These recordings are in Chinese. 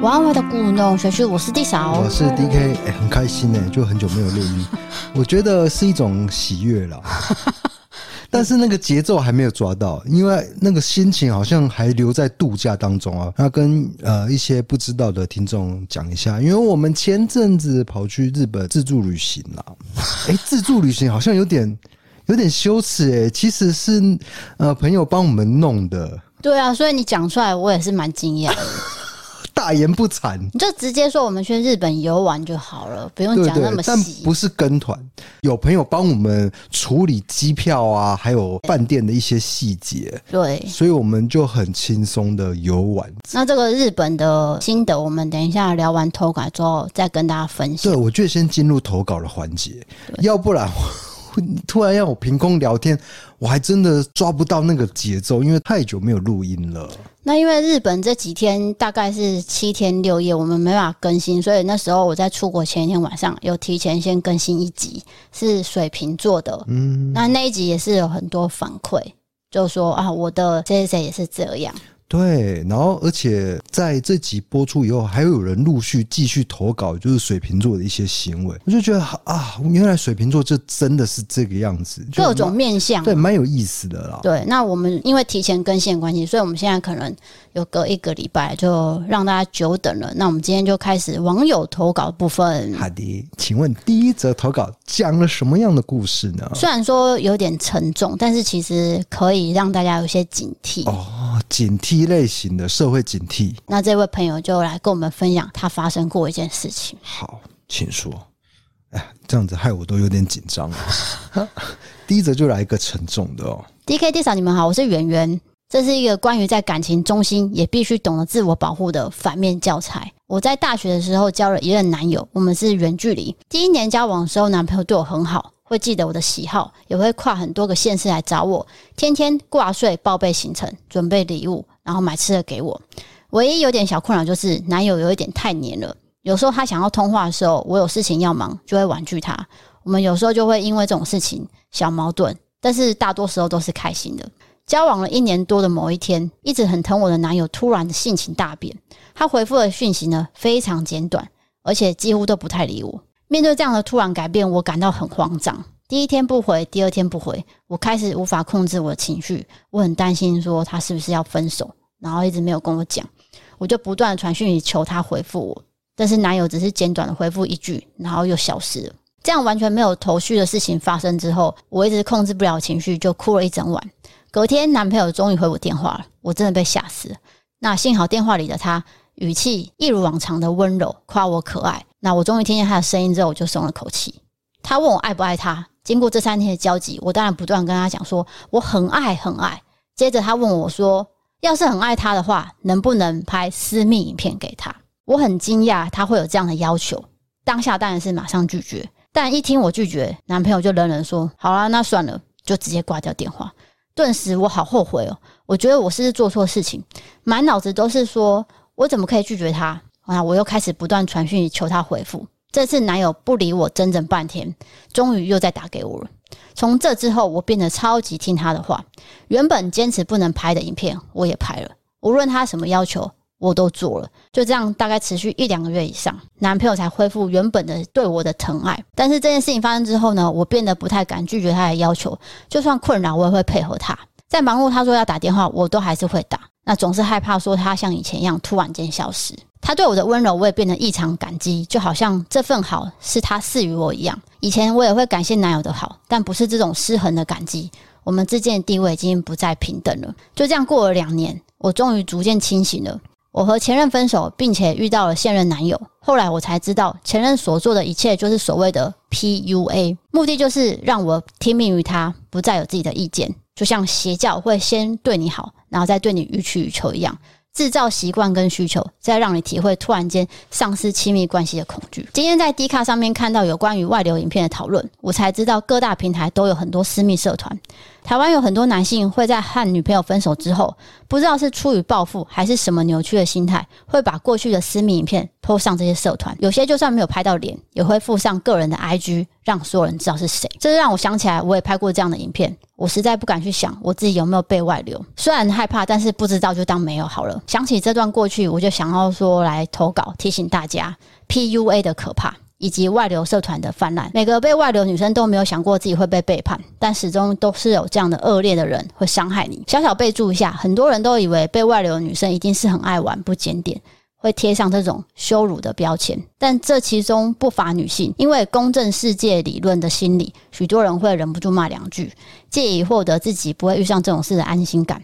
晚安，我的故弄玄虚，我是 D 嫂，我是 DK，哎、欸，很开心哎，就很久没有录音，我觉得是一种喜悦了。但是那个节奏还没有抓到，因为那个心情好像还留在度假当中啊。那跟呃一些不知道的听众讲一下，因为我们前阵子跑去日本自助旅行啦。哎，自助旅行好像有点有点羞耻哎，其实是呃朋友帮我们弄的。对啊，所以你讲出来，我也是蛮惊讶的。大言不惭，你就直接说我们去日本游玩就好了，不用讲那么细。但不是跟团，有朋友帮我们处理机票啊，还有饭店的一些细节。对，所以我们就很轻松的游玩。那这个日本的心得，我们等一下聊完投稿之后再跟大家分享。对，我觉得先进入投稿的环节，要不然我突然要我凭空聊天，我还真的抓不到那个节奏，因为太久没有录音了。那因为日本这几天大概是七天六夜，我们没办法更新，所以那时候我在出国前一天晚上有提前先更新一集，是水瓶座的。嗯，那那一集也是有很多反馈，就说啊，我的谁谁谁也是这样。对，然后而且在这集播出以后，还有人陆续继续投稿，就是水瓶座的一些行为，我就觉得啊，原来水瓶座就真的是这个样子，各种面相，对，蛮有意思的啦。对，那我们因为提前更新关系，所以我们现在可能有隔一个礼拜，就让大家久等了。那我们今天就开始网友投稿部分。好的，请问第一则投稿讲了什么样的故事呢？虽然说有点沉重，但是其实可以让大家有些警惕哦，警惕。类型的社会警惕，那这位朋友就来跟我们分享他发生过一件事情。好，请说。哎，这样子害我都有点紧张了。第一则就来一个沉重的哦。D K D 嫂，你们好，我是圆圆。这是一个关于在感情中心也必须懂得自我保护的反面教材。我在大学的时候交了一任男友，我们是远距离。第一年交往的时候，男朋友对我很好。会记得我的喜好，也会跨很多个县市来找我，天天挂睡报备行程，准备礼物，然后买吃的给我。唯一有点小困扰就是男友有一点太黏了，有时候他想要通话的时候，我有事情要忙，就会婉拒他。我们有时候就会因为这种事情小矛盾，但是大多时候都是开心的。交往了一年多的某一天，一直很疼我的男友突然性情大变，他回复的讯息呢非常简短，而且几乎都不太理我。面对这样的突然改变，我感到很慌张。第一天不回，第二天不回，我开始无法控制我的情绪。我很担心，说他是不是要分手，然后一直没有跟我讲。我就不断的传讯息求他回复我，但是男友只是简短的回复一句，然后又消失了。这样完全没有头绪的事情发生之后，我一直控制不了情绪，就哭了一整晚。隔天，男朋友终于回我电话了，我真的被吓死了。那幸好电话里的他语气一如往常的温柔，夸我可爱。那我终于听见他的声音之后，我就松了口气。他问我爱不爱他，经过这三天的交集，我当然不断跟他讲说我很爱很爱。接着他问我说，要是很爱他的话，能不能拍私密影片给他？我很惊讶他会有这样的要求，当下当然是马上拒绝。但一听我拒绝，男朋友就冷冷说：“好啦，那算了，就直接挂掉电话。”顿时我好后悔哦，我觉得我是不是做错事情，满脑子都是说我怎么可以拒绝他？啊！我又开始不断传讯求他回复。这次男友不理我整整半天，终于又再打给我了。从这之后，我变得超级听他的话。原本坚持不能拍的影片，我也拍了。无论他什么要求，我都做了。就这样，大概持续一两个月以上，男朋友才恢复原本的对我的疼爱。但是这件事情发生之后呢，我变得不太敢拒绝他的要求。就算困扰，我也会配合他。在忙碌，他说要打电话，我都还是会打。那总是害怕说他像以前一样突然间消失。他对我的温柔，我也变得异常感激，就好像这份好是他赐予我一样。以前我也会感谢男友的好，但不是这种失衡的感激。我们之间的地位已经不再平等了。就这样过了两年，我终于逐渐清醒了。我和前任分手，并且遇到了现任男友。后来我才知道，前任所做的一切就是所谓的 PUA，目的就是让我听命于他，不再有自己的意见。就像邪教会先对你好，然后再对你予取予求一样。制造习惯跟需求，再让你体会突然间丧失亲密关系的恐惧。今天在 D 卡上面看到有关于外流影片的讨论，我才知道各大平台都有很多私密社团。台湾有很多男性会在和女朋友分手之后，不知道是出于报复还是什么扭曲的心态，会把过去的私密影片 PO 上这些社团。有些就算没有拍到脸，也会附上个人的 IG，让所有人知道是谁。这让我想起来，我也拍过这样的影片。我实在不敢去想我自己有没有被外流，虽然害怕，但是不知道就当没有好了。想起这段过去，我就想要说来投稿，提醒大家 PUA 的可怕。以及外流社团的泛滥，每个被外流女生都没有想过自己会被背叛，但始终都是有这样的恶劣的人会伤害你。小小备注一下，很多人都以为被外流女生一定是很爱玩、不检点，会贴上这种羞辱的标签，但这其中不乏女性，因为公正世界理论的心理，许多人会忍不住骂两句，借以获得自己不会遇上这种事的安心感。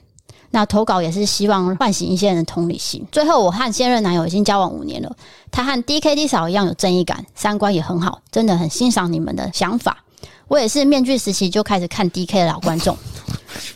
那投稿也是希望唤醒一些人的同理心。最后，我和现任男友已经交往五年了，他和 DKD 嫂一样有正义感，三观也很好，真的很欣赏你们的想法。我也是面具时期就开始看 DK 的老观众，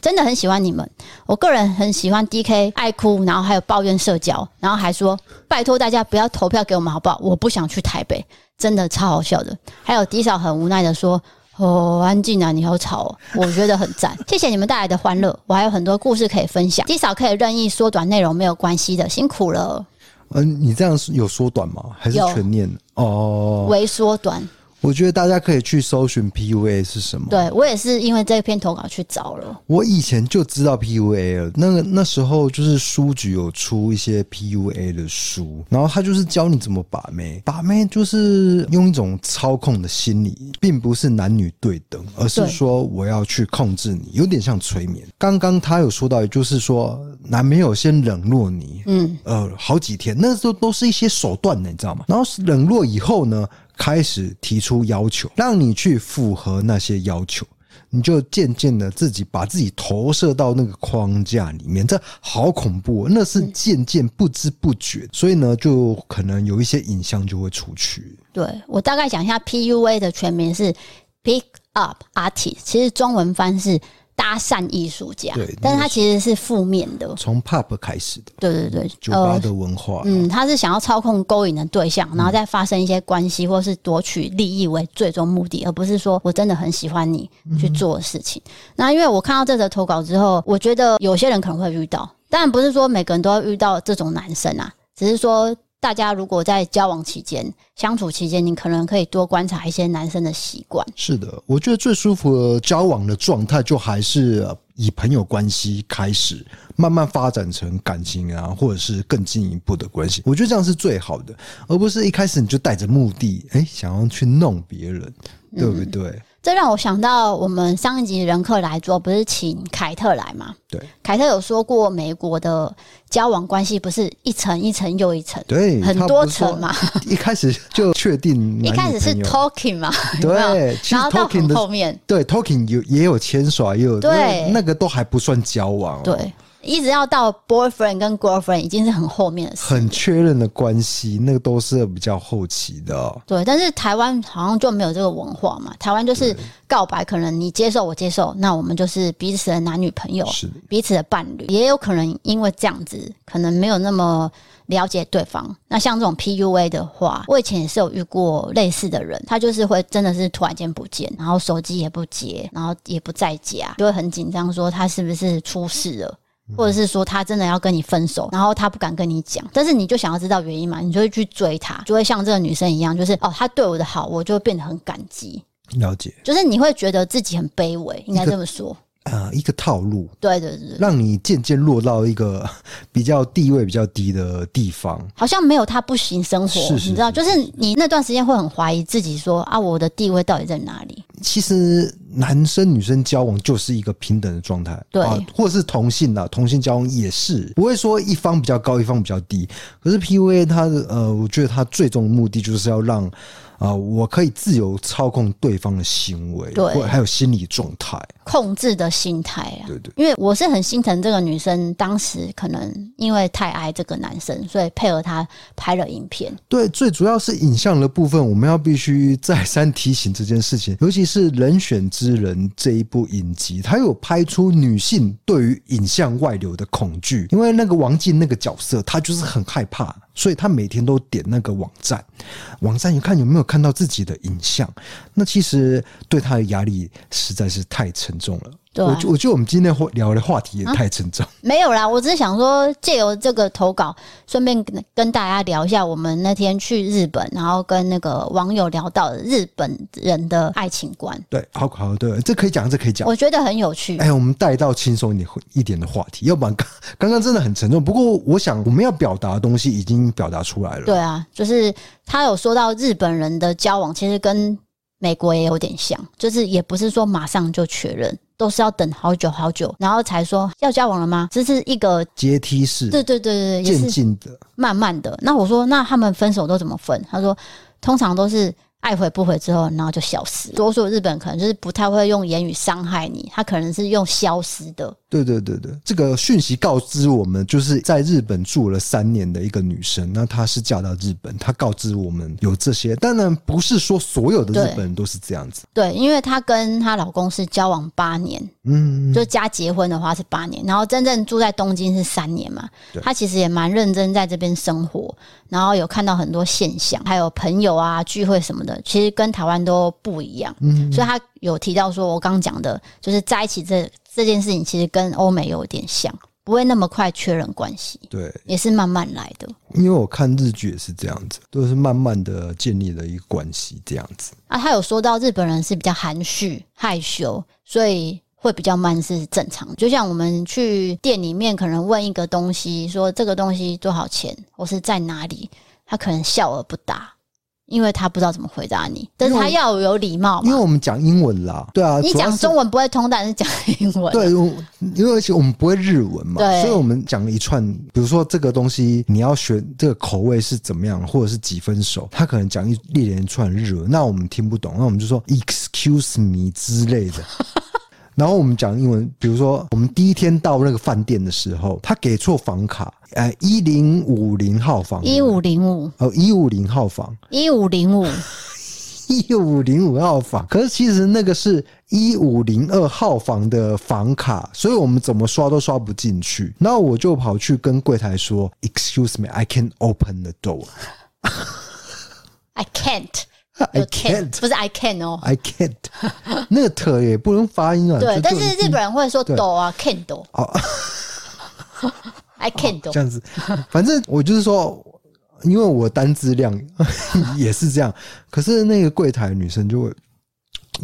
真的很喜欢你们。我个人很喜欢 DK 爱哭，然后还有抱怨社交，然后还说拜托大家不要投票给我们好不好？我不想去台北，真的超好笑的。还有 D 嫂很无奈的说。哦，安静啊！你好吵哦，我觉得很赞。谢谢你们带来的欢乐，我还有很多故事可以分享。至少可以任意缩短内容，没有关系的，辛苦了。嗯，你这样有缩短吗？还是全念？哦，微缩短。我觉得大家可以去搜寻 PUA 是什么。对，我也是因为这篇投稿去找了。我以前就知道 PUA 了，那个那时候就是书局有出一些 PUA 的书，然后他就是教你怎么把妹。把妹就是用一种操控的心理，并不是男女对等，而是说我要去控制你，有点像催眠。刚刚他有说到，就是说男朋友先冷落你，嗯，呃，好几天，那时候都是一些手段呢，你知道吗？然后冷落以后呢？开始提出要求，让你去符合那些要求，你就渐渐的自己把自己投射到那个框架里面，这好恐怖，那是渐渐不知不觉，所以呢，就可能有一些影像就会出去。对，我大概讲一下，PUA 的全名是 Pick Up Artist，其实中文翻是。搭讪艺术家，对，但是他其实是负面的，从 pub 开始的，对对对，酒吧的文化，嗯，他是想要操控勾引的对象，然后再发生一些关系，或是夺取利益为最终目的，而不是说我真的很喜欢你去做的事情。那因为我看到这则投稿之后，我觉得有些人可能会遇到，当然不是说每个人都要遇到这种男生啊，只是说。大家如果在交往期间、相处期间，你可能可以多观察一些男生的习惯。是的，我觉得最舒服的交往的状态，就还是以朋友关系开始，慢慢发展成感情啊，或者是更进一步的关系。我觉得这样是最好的，而不是一开始你就带着目的，哎，想要去弄别人，对不对？嗯这让我想到，我们上一集人客来做，不是请凯特来嘛？对，凯特有说过，美国的交往关系不是一层一层又一层，对，很多层嘛。一开始就确定，一开始是 talking 嘛，对，然后到很后面，对 talking 有也有牵耍，也有对，那个都还不算交往，对。一直要到 boyfriend 跟 girlfriend 已经是很后面的事，很确认的关系，那个都是比较后期的哦。对，但是台湾好像就没有这个文化嘛。台湾就是告白，可能你接受我接受，那我们就是彼此的男女朋友，是彼此的伴侣。也有可能因为这样子，可能没有那么了解对方。那像这种 PUA 的话，我以前也是有遇过类似的人，他就是会真的是突然间不见，然后手机也不接，然后也不在家，就会很紧张，说他是不是出事了。或者是说他真的要跟你分手，然后他不敢跟你讲，但是你就想要知道原因嘛，你就会去追他，就会像这个女生一样，就是哦，他对我的好，我就会变得很感激。了解，就是你会觉得自己很卑微，应该这么说。呃，一个套路，对对对，让你渐渐落到一个比较地位比较低的地方，好像没有他不行生活，是是是是，你知道，就是你那段时间会很怀疑自己说，说啊，我的地位到底在哪里？其实男生女生交往就是一个平等的状态，对，啊，或者是同性的同性交往也是不会说一方比较高，一方比较低。可是 PUA 它的呃，我觉得它最终的目的就是要让。啊、呃，我可以自由操控对方的行为，对，还有心理状态，控制的心态啊，对对。因为我是很心疼这个女生，当时可能因为太爱这个男生，所以配合他拍了影片。对，最主要是影像的部分，我们要必须再三提醒这件事情。尤其是《人选之人》这一部影集，它有拍出女性对于影像外流的恐惧，因为那个王静那个角色，她就是很害怕。所以他每天都点那个网站，网站一看有没有看到自己的影像，那其实对他的压力实在是太沉重了。对啊我觉我觉得我们今天聊的话题也太沉重。没有啦，我只是想说借由这个投稿，顺便跟跟大家聊一下我们那天去日本，然后跟那个网友聊到的日本人的爱情观。对，好好，对，这可以讲，这可以讲。我觉得很有趣。哎，我们带到轻松一点一点的话题，要不然刚 刚刚真的很沉重。不过我想我们要表达的东西已经表达出来了。对啊，就是他有说到日本人的交往，其实跟美国也有点像，就是也不是说马上就确认。都是要等好久好久，然后才说要交往了吗？这是一个阶梯式，对对对对，渐进的，慢慢的。那我说，那他们分手都怎么分？他说，通常都是。爱回不回之后，然后就消失。多数日本可能就是不太会用言语伤害你，他可能是用消失的。对对对对，这个讯息告知我们，就是在日本住了三年的一个女生，那她是嫁到日本，她告知我们有这些。当然不是说所有的日本人都是这样子。对，对，因为她跟她老公是交往八年，嗯，就加结婚的话是八年，然后真正住在东京是三年嘛。她其实也蛮认真在这边生活，然后有看到很多现象，还有朋友啊聚会什么的。其实跟台湾都不一样，嗯，所以他有提到说，我刚刚讲的，就是在一起这这件事情，其实跟欧美有点像，不会那么快确认关系，对，也是慢慢来的。因为我看日剧也是这样子，都是慢慢的建立了一个关系，这样子。啊，他有说到日本人是比较含蓄害羞，所以会比较慢是正常。就像我们去店里面，可能问一个东西，说这个东西多少钱，或是在哪里，他可能笑而不答。因为他不知道怎么回答你，但是他要有礼貌。因为我们讲英文啦，对啊，你讲中文不会通，但是讲英文。对，因为而且我们不会日文嘛，对，所以我们讲一串，比如说这个东西你要选这个口味是怎么样，或者是几分熟，他可能讲一列连串日文，那我们听不懂，那我们就说 excuse me 之类的。然后我们讲英文，比如说我们第一天到那个饭店的时候，他给错房卡，哎，一零五零号房，一五零五，哦，一五零号房，一五零五，一五零五号房。可是其实那个是一五零二号房的房卡，所以我们怎么刷都刷不进去。然后我就跑去跟柜台说：“Excuse me, I can't open the door. I can't.” I can't，不是 I can 哦，I can't，那个特也不能发音啊。对，但是日本人会说 do 啊，can do。哦，I can do。这样子，反正我就是说，因为我单字量也是这样，可是那个柜台女生就会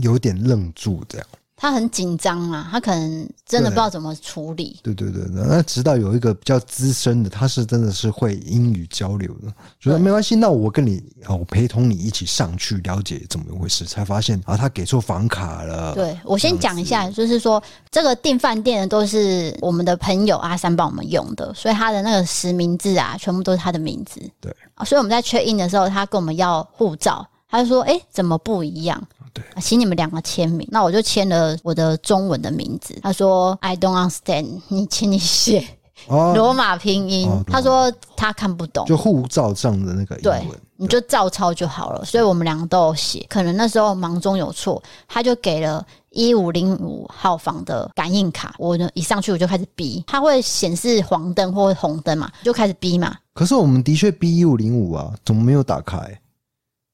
有点愣住，这样。他很紧张啊，他可能真的不知道怎么处理。对对对对，那直到有一个比较资深的，他是真的是会英语交流的，觉得没关系，那我跟你啊，我陪同你一起上去了解怎么回事，才发现啊，他给错房卡了。对，我先讲一下，就是说这个订饭店的都是我们的朋友阿三帮我们用的，所以他的那个实名制啊，全部都是他的名字。对啊，所以我们在 check in 的时候，他跟我们要护照，他就说：“哎，怎么不一样？”对，请你们两个签名，那我就签了我的中文的名字。他说：“I don't understand。”你请你写罗马拼音。他说他看不懂，就护照上的那个英文，对，你就照抄就好了。所以我们两个都有写，可能那时候忙中有错，他就给了一五零五号房的感应卡。我呢一上去我就开始逼，他会显示黄灯或红灯嘛，就开始逼嘛。可是我们的确逼一五零五啊，怎么没有打开？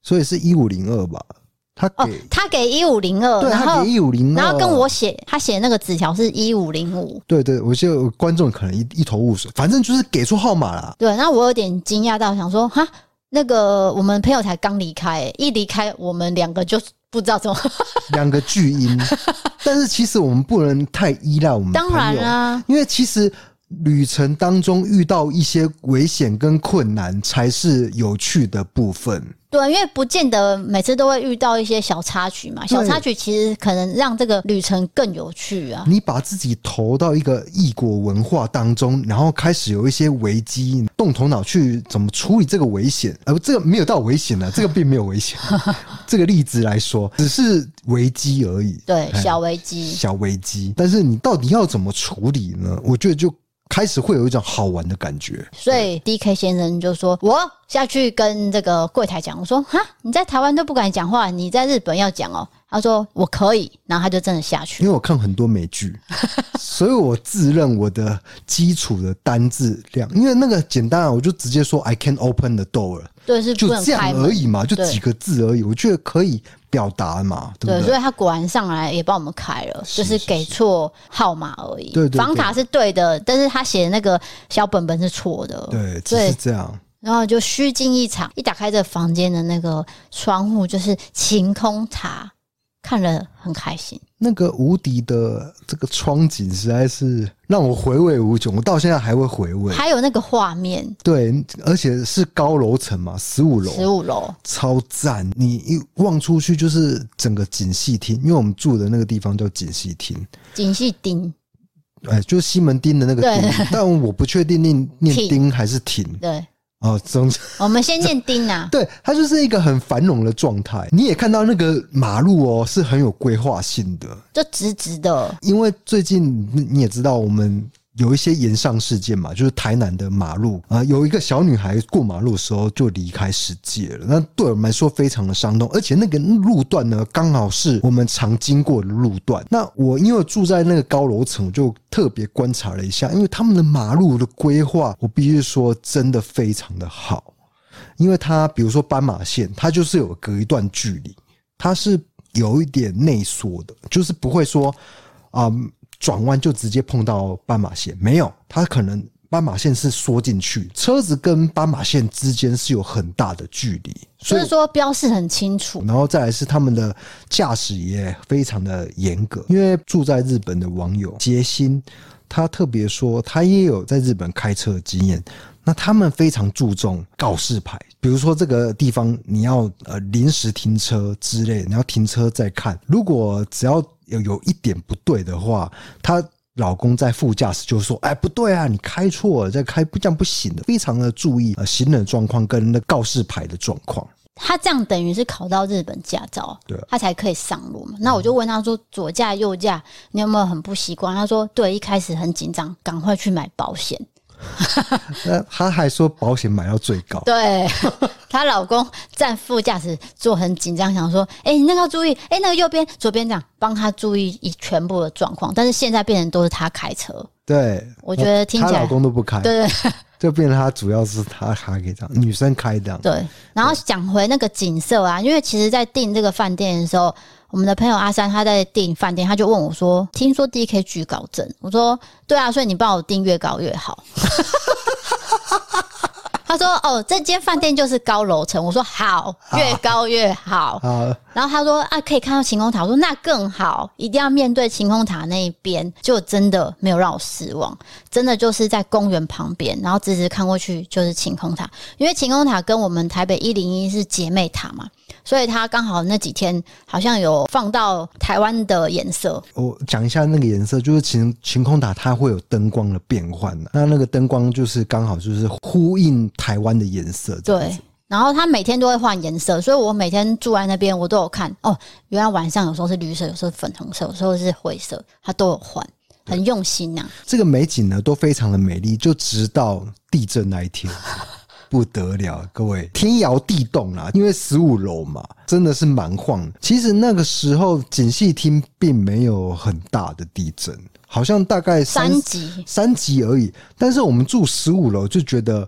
所以是一五零二吧。他给、哦、他给一五零二，然后一五零二，然后跟我写，他写那个纸条是一五零五。对对，我觉得观众可能一一头雾水，反正就是给出号码了。对，那我有点惊讶到，想说哈，那个我们朋友才刚离开，一离开我们两个就不知道怎么 两个巨婴。但是其实我们不能太依赖我们，当然啦，因为其实旅程当中遇到一些危险跟困难，才是有趣的部分。对，因为不见得每次都会遇到一些小插曲嘛，小插曲其实可能让这个旅程更有趣啊。你把自己投到一个异国文化当中，然后开始有一些危机，动头脑去怎么处理这个危险，而这个没有到危险呢？这个并没有危险。这个例子来说，只是危机而已。对，小危机，小危机。但是你到底要怎么处理呢？我觉得就。开始会有一种好玩的感觉，所以 DK 先生就说：“我下去跟这个柜台讲，我说哈，你在台湾都不敢讲话，你在日本要讲哦。”他说我可以，然后他就真的下去。因为我看很多美剧，所以我自认我的基础的单字量，因为那个简单啊，我就直接说 I can open the door，对，是就这样而已嘛，就几个字而已，我觉得可以表达嘛，对不对？对，所以他果然上来也帮我们开了，就是给错号码而已。对，对，对，房卡是对的，但是他写的那个小本本是错的。对，只是这样。然后就虚惊一场，一打开这个房间的那个窗户，就是晴空塔，看了很开心。那个无敌的这个窗景实在是让我回味无穷，我到现在还会回味。还有那个画面，对，而且是高楼层嘛，十五楼，十五楼超赞。你一望出去就是整个锦戏厅，因为我们住的那个地方叫锦戏厅，锦戏町，哎，就是西门町的那个町，但我不确定念念町还是町，对。哦，总之，我们先念丁啊。对，它就是一个很繁荣的状态。你也看到那个马路哦，是很有规划性的，就直直的。因为最近你也知道，我们。有一些炎上事件嘛，就是台南的马路啊，有一个小女孩过马路的时候就离开世界了。那对我们来说非常的伤痛，而且那个路段呢，刚好是我们常经过的路段。那我因为住在那个高楼层，就特别观察了一下，因为他们的马路的规划，我必须说真的非常的好。因为它比如说斑马线，它就是有隔一段距离，它是有一点内缩的，就是不会说啊。转弯就直接碰到斑马线，没有，它可能斑马线是缩进去，车子跟斑马线之间是有很大的距离，所以说标示很清楚。然后再来是他们的驾驶也非常的严格，因为住在日本的网友杰心，他特别说他也有在日本开车的经验，那他们非常注重告示牌，比如说这个地方你要呃临时停车之类，你要停车再看，如果只要。有有一点不对的话，她老公在副驾驶就说：“哎，不对啊，你开错了，再开不这样不行的。”非常的注意呃行人状况跟那告示牌的状况。他这样等于是考到日本驾照，对，他才可以上路嘛。那我就问他说：“左驾右驾，你有没有很不习惯？”他说：“对，一开始很紧张，赶快去买保险。” 那他还说保险买到最高。对，她老公站副驾驶座很紧张，想说：“哎、欸，你那个要注意，哎、欸，那个右边、左边这样帮他注意一全部的状况。”但是现在变成都是他开车。对，我觉得听起来，她老公都不开。对对，就变成他主要是他还可以这样，女生开这样。对，然后讲回那个景色啊，因为其实在订这个饭店的时候。我们的朋友阿三，他在订饭店，他就问我说：“听说 D K 惧高症？”我说：“对啊，所以你帮我订越高越好。”他说：“哦，这间饭店就是高楼层。”我说：“好，越高越好。”然后他说：“啊，可以看到晴空塔。”我说：“那更好，一定要面对晴空塔那一边。”就真的没有让我失望，真的就是在公园旁边，然后直直看过去就是晴空塔。因为晴空塔跟我们台北一零一是姐妹塔嘛。所以他刚好那几天好像有放到台湾的颜色。我讲一下那个颜色，就是晴晴空塔它会有灯光的变换的，那那个灯光就是刚好就是呼应台湾的颜色。对，然后它每天都会换颜色，所以我每天住在那边，我都有看哦。原来晚上有时候是绿色，有时候是粉红色，有时候是灰色，它都有换，很用心呐、啊。这个美景呢都非常的美丽，就直到地震那一天。不得了，各位天摇地动啊！因为十五楼嘛，真的是蛮晃。其实那个时候锦戏厅并没有很大的地震，好像大概三,三级三级而已。但是我们住十五楼就觉得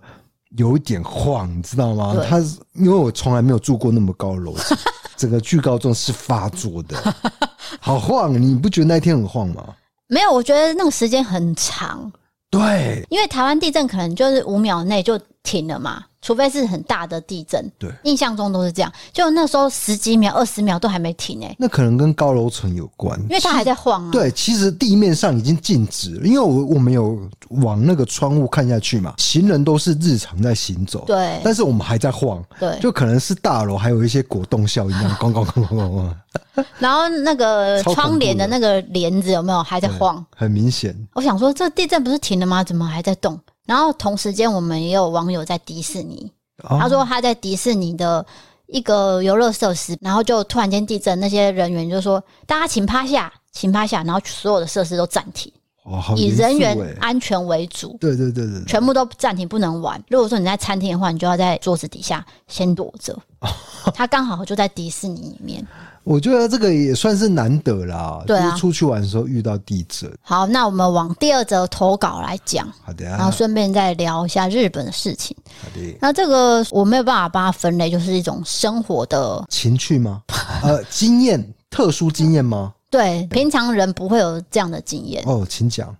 有一点晃，你知道吗？它因为我从来没有住过那么高楼层，整个巨高症是发作的，好晃！你不觉得那天很晃吗？没有，我觉得那个时间很长。对，因为台湾地震可能就是五秒内就。停了嘛？除非是很大的地震，对，印象中都是这样。就那时候十几秒、二十秒都还没停诶、欸。那可能跟高楼层有关，因为它还在晃啊。对，其实地面上已经静止了，因为我我们有往那个窗户看下去嘛，行人都是日常在行走，对。但是我们还在晃，对，就可能是大楼还有一些果冻效应，这样咣咣咣咣咣。然后那个窗帘的那个帘子有没有还在晃？很明显。我想说，这地震不是停了吗？怎么还在动？然后同时间，我们也有网友在迪士尼，他说他在迪士尼的一个游乐设施，然后就突然间地震，那些人员就说：“大家请趴下，请趴下。”然后所有的设施都暂停。以人员安全为主，对对对对对，全部都暂停，不能玩。如果说你在餐厅的话，你就要在桌子底下先躲着。他刚好就在迪士尼里面。我觉得这个也算是难得啦。对啊就是出去玩的时候遇到地震。好，那我们往第二则投稿来讲，好的啊，然后顺便再聊一下日本的事情。好的。那这个我没有办法把它分类，就是一种生活的情趣吗？呃，经验，特殊经验吗？对，平常人不会有这样的经验。哦，请讲。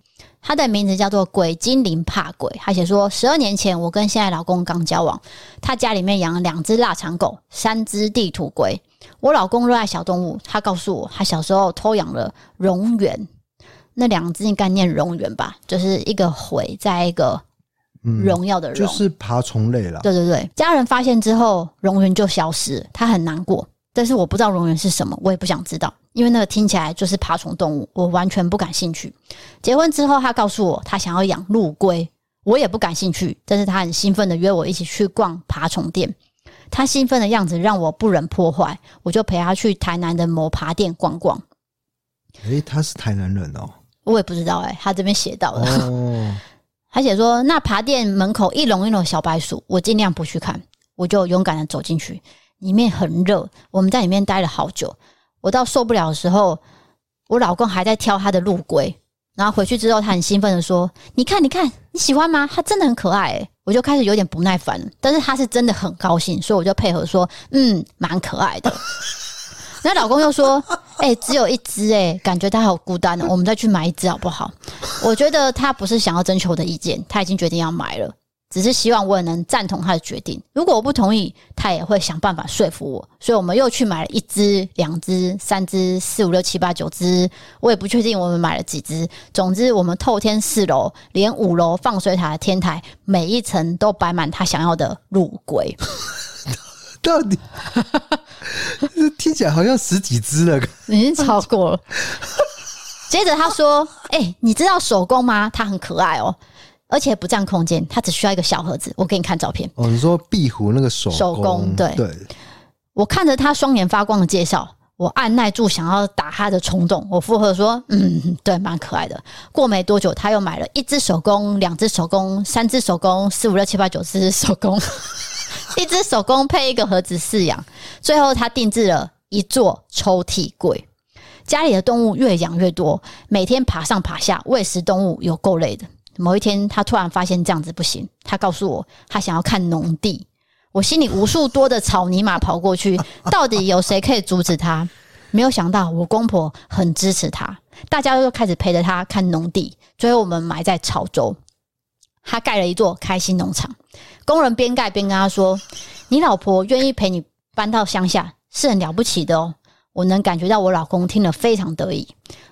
他的名字叫做鬼精灵怕鬼。他写说，十二年前我跟现在老公刚交往，他家里面养了两只腊肠狗，三只地图龟。我老公热爱小动物，他告诉我，他小时候偷养了蝾螈，那两字应该念蝾螈吧，就是一个悔在一个荣耀的荣，就是爬虫类啦。对对对，家人发现之后，蝾螈就消失，他很难过。但是我不知道蝾螈是什么，我也不想知道，因为那个听起来就是爬虫动物，我完全不感兴趣。结婚之后，他告诉我他想要养陆龟，我也不感兴趣。但是他很兴奋的约我一起去逛爬虫店，他兴奋的样子让我不忍破坏，我就陪他去台南的某爬店逛逛。诶，他是台南人哦，我也不知道哎、欸，他这边写到的。哦，他写说，那爬店门口一笼一笼小白鼠，我尽量不去看，我就勇敢的走进去。里面很热，我们在里面待了好久。我到受不了的时候，我老公还在挑他的陆龟。然后回去之后，他很兴奋的说：“你看，你看，你喜欢吗？它真的很可爱。”诶，我就开始有点不耐烦了。但是他是真的很高兴，所以我就配合说：“嗯，蛮可爱的。”那老公又说：“哎、欸，只有一只，诶，感觉他好孤单哦。我们再去买一只好不好？”我觉得他不是想要征求我的意见，他已经决定要买了。只是希望我也能赞同他的决定。如果我不同意，他也会想办法说服我。所以我们又去买了一只、两只、三只、四五六七八九只。我也不确定我们买了几只。总之，我们透天四楼，连五楼放水塔的天台，每一层都摆满他想要的陆龟。到底 听起来好像十几只了，已经超过了。接着他说：“哎、欸，你知道手工吗？它很可爱哦。”而且不占空间，它只需要一个小盒子。我给你看照片。哦，你说壁虎那个手工手工对对。我看着他双眼发光的介绍，我按耐住想要打他的冲动。我附和说：“嗯，对，蛮可爱的。”过没多久，他又买了一只手工、两只手工、三只手工、四五六七八九只手工，一只手工配一个盒子饲养。最后，他定制了一座抽屉柜。家里的动物越养越多，每天爬上爬下喂食动物，有够累的。某一天，他突然发现这样子不行。他告诉我，他想要看农地。我心里无数多的草泥马跑过去，到底有谁可以阻止他？没有想到，我公婆很支持他，大家都开始陪着他看农地。最后，我们埋在潮州，他盖了一座开心农场。工人边盖边跟他说：“你老婆愿意陪你搬到乡下，是很了不起的哦。”我能感觉到我老公听了非常得意。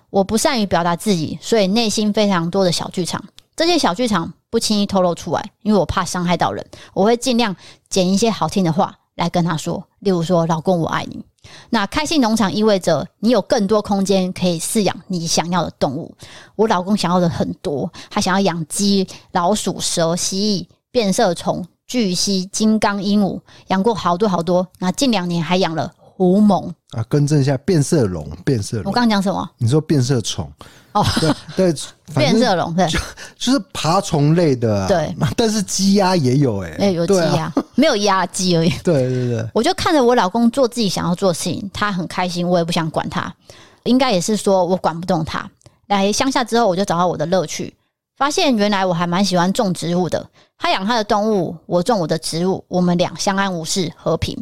我不善于表达自己，所以内心非常多的小剧场。这些小剧场不轻易透露出来，因为我怕伤害到人。我会尽量捡一些好听的话来跟他说，例如说：“老公，我爱你。”那开心农场意味着你有更多空间可以饲养你想要的动物。我老公想要的很多，他想要养鸡、老鼠、蛇、蜥蜴、变色虫、巨蜥、金刚鹦鹉，养过好多好多。那近两年还养了狐獴啊，更正一下，变色龙，变色龙。我刚刚讲什么？你说变色虫。哦，对对，变色龙对，就 就是爬虫类的，啊，对。但是鸡鸭也有哎，欸，哎，有鸡鸭，啊，没有鸭鸡而已。对对对，我就看着我老公做自己想要做的事情，他很开心，我也不想管他。应该也是说我管不动他。来乡下之后，我就找到我的乐趣，发现原来我还蛮喜欢种植物的。他养他的动物，我种我的植物，我们俩相安无事，和平。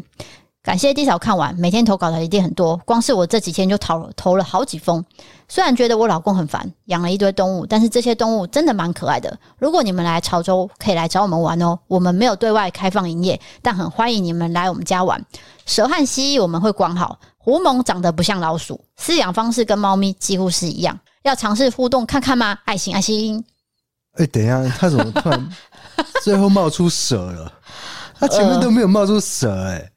感谢 D 嫂看完，每天投稿的一定很多，光是我这几天就投了投了好几封。虽然觉得我老公很烦，养了一堆动物，但是这些动物真的蛮可爱的。如果你们来潮州，可以来找我们玩哦。我们没有对外开放营业，但很欢迎你们来我们家玩。蛇和蜥蜴我们会管好，狐獴长得不像老鼠，饲养方式跟猫咪几乎是一样。要尝试互动看看吗？爱心爱心。哎、欸，等一下，他怎么突然最后冒出蛇了？他前面都没有冒出蛇哎、欸。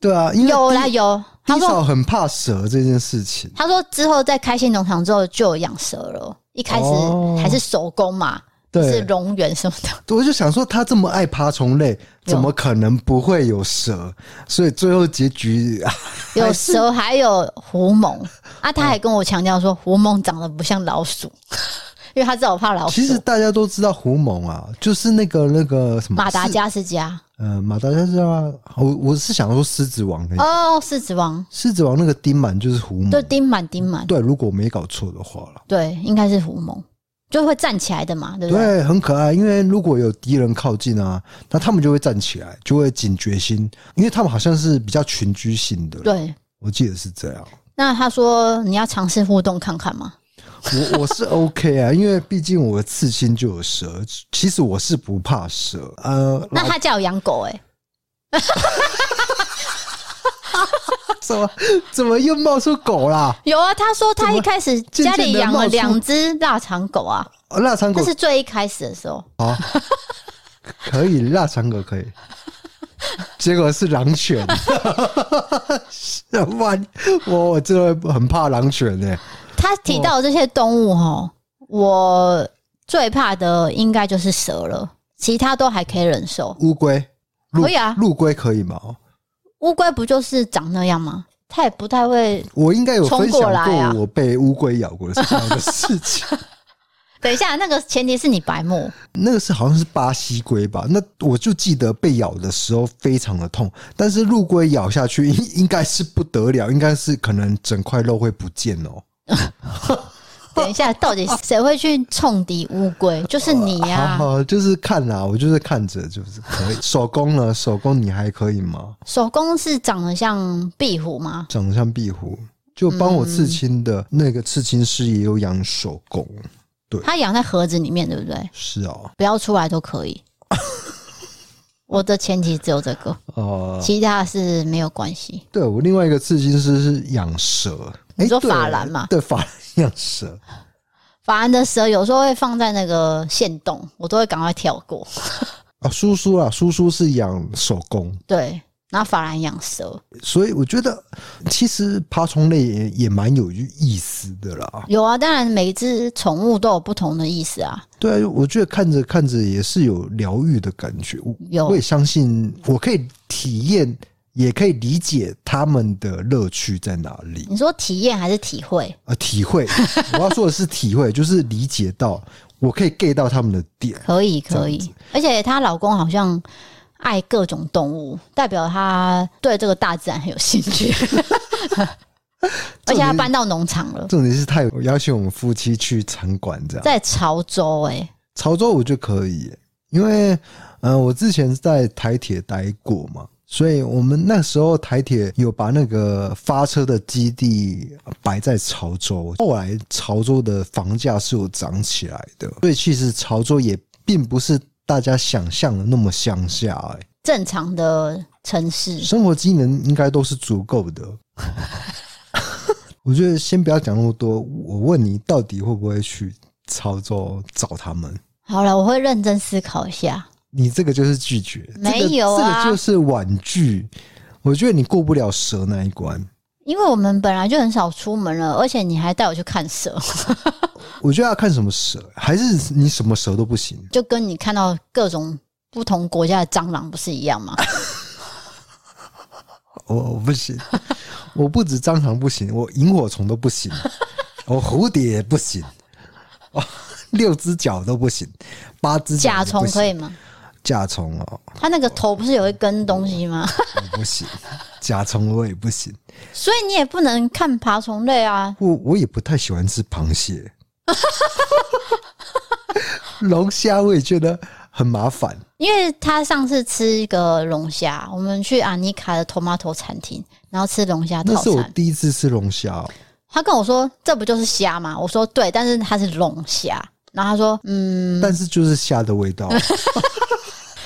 对啊，因为有啦有，他说很怕蛇这件事情。他说之后在开心农场之后就有养蛇了，一开始还是手工嘛，对，是蠑螈什么的。我就想说，他这么爱爬虫类，怎么可能不会有蛇？所以最后结局 有蛇，还有狐獴啊！他还跟我强调说，狐獴长得不像老鼠，因为他知道我怕老鼠。其实大家都知道狐獴啊，就是那个那个什么马达加斯加。呃，马达加斯加，我我是想说狮子王那个。哦，狮子王，狮子王那个丁满就是狐獴。对，丁满丁满。对，如果没搞错的话了。对，应该是狐獴，就会站起来的嘛，对不对？对，很可爱。因为如果有敌人靠近啊，那他们就会站起来，就会警觉心，因为他们好像是比较群居性的。对，我记得是这样。那他说你要尝试互动看看吗？我我是 OK 啊，因为毕竟我的刺青就有蛇，其实我是不怕蛇。呃，那他叫我养狗哎、欸，怎么怎么又冒出狗啦？有啊，他说他一开始家里养了两只腊肠狗啊，腊肠狗这是最一开始的时候啊，可以腊肠狗可以，结果是狼犬，哇，我我真的很怕狼犬呢、欸。他提到的这些动物哈，我最怕的应该就是蛇了，其他都还可以忍受。乌龟可以啊，陆龟可以吗？乌龟不就是长那样吗？它也不太会。我应该有分享过我被乌龟咬过的事情。等一下，那个前提是你白目。那个是好像是巴西龟吧？那我就记得被咬的时候非常的痛，但是陆龟咬下去应应该是不得了，应该是可能整块肉会不见哦。等一下，到底谁会去冲敌乌龟？就是你呀、啊呃！就是看啦，我就是看着，就是可以。手工呢？手工你还可以吗？手工是长得像壁虎吗？长得像壁虎，就帮我刺青的那个刺青师也有养手工，对，他养在盒子里面，对不对？是哦，不要出来都可以。我的前提只有这个哦，呃、其他是没有关系。对，我另外一个刺青师是养蛇。你说法兰嘛？对，法兰养蛇，法兰的蛇有时候会放在那个线洞，我都会赶快跳过。啊，叔叔啊，叔叔是养手工，对，然后法兰养蛇，所以我觉得其实爬虫类也也蛮有意思的啦。有啊，当然每一只宠物都有不同的意思啊。对啊，我觉得看着看着也是有疗愈的感觉。有，我也相信我可以体验。也可以理解他们的乐趣在哪里。你说体验还是体会？呃，体会。我要说的是体会，就是理解到我可以 get 到他们的点。可以，可以。而且她老公好像爱各种动物，代表他对这个大自然很有兴趣。而且他搬到农场了。重点是他有邀请我们夫妻去参观，这样在潮州哎、欸，潮州我就可以，因为嗯、呃，我之前在台铁待过嘛。所以我们那时候台铁有把那个发车的基地摆在潮州，后来潮州的房价是有涨起来的，所以其实潮州也并不是大家想象的那么乡下，哎，正常的城市，生活机能应该都是足够的。我觉得先不要讲那么多，我问你，到底会不会去潮州找他们？好了，我会认真思考一下。你这个就是拒绝，没有啊，这个就是婉拒。我觉得你过不了蛇那一关，因为我们本来就很少出门了，而且你还带我去看蛇。我觉得要看什么蛇，还是你什么蛇都不行？就跟你看到各种不同国家的蟑螂不是一样吗？我我不行，我不止蟑螂不行，我萤火虫都不行，我蝴蝶也不行，六只脚都不行，八只甲虫可以吗？甲虫哦，它那个头不是有一根东西吗？我 不行，甲虫我也不行。所以你也不能看爬虫类啊。我我也不太喜欢吃螃蟹，龙虾我也觉得很麻烦。因为他上次吃一个龙虾，我们去阿尼卡的 Tomato 餐厅，然后吃龙虾。那是我第一次吃龙虾哦。他跟我说：“这不就是虾吗？”我说：“对，但是它是龙虾。”然后他说：“嗯，但是就是虾的味道。”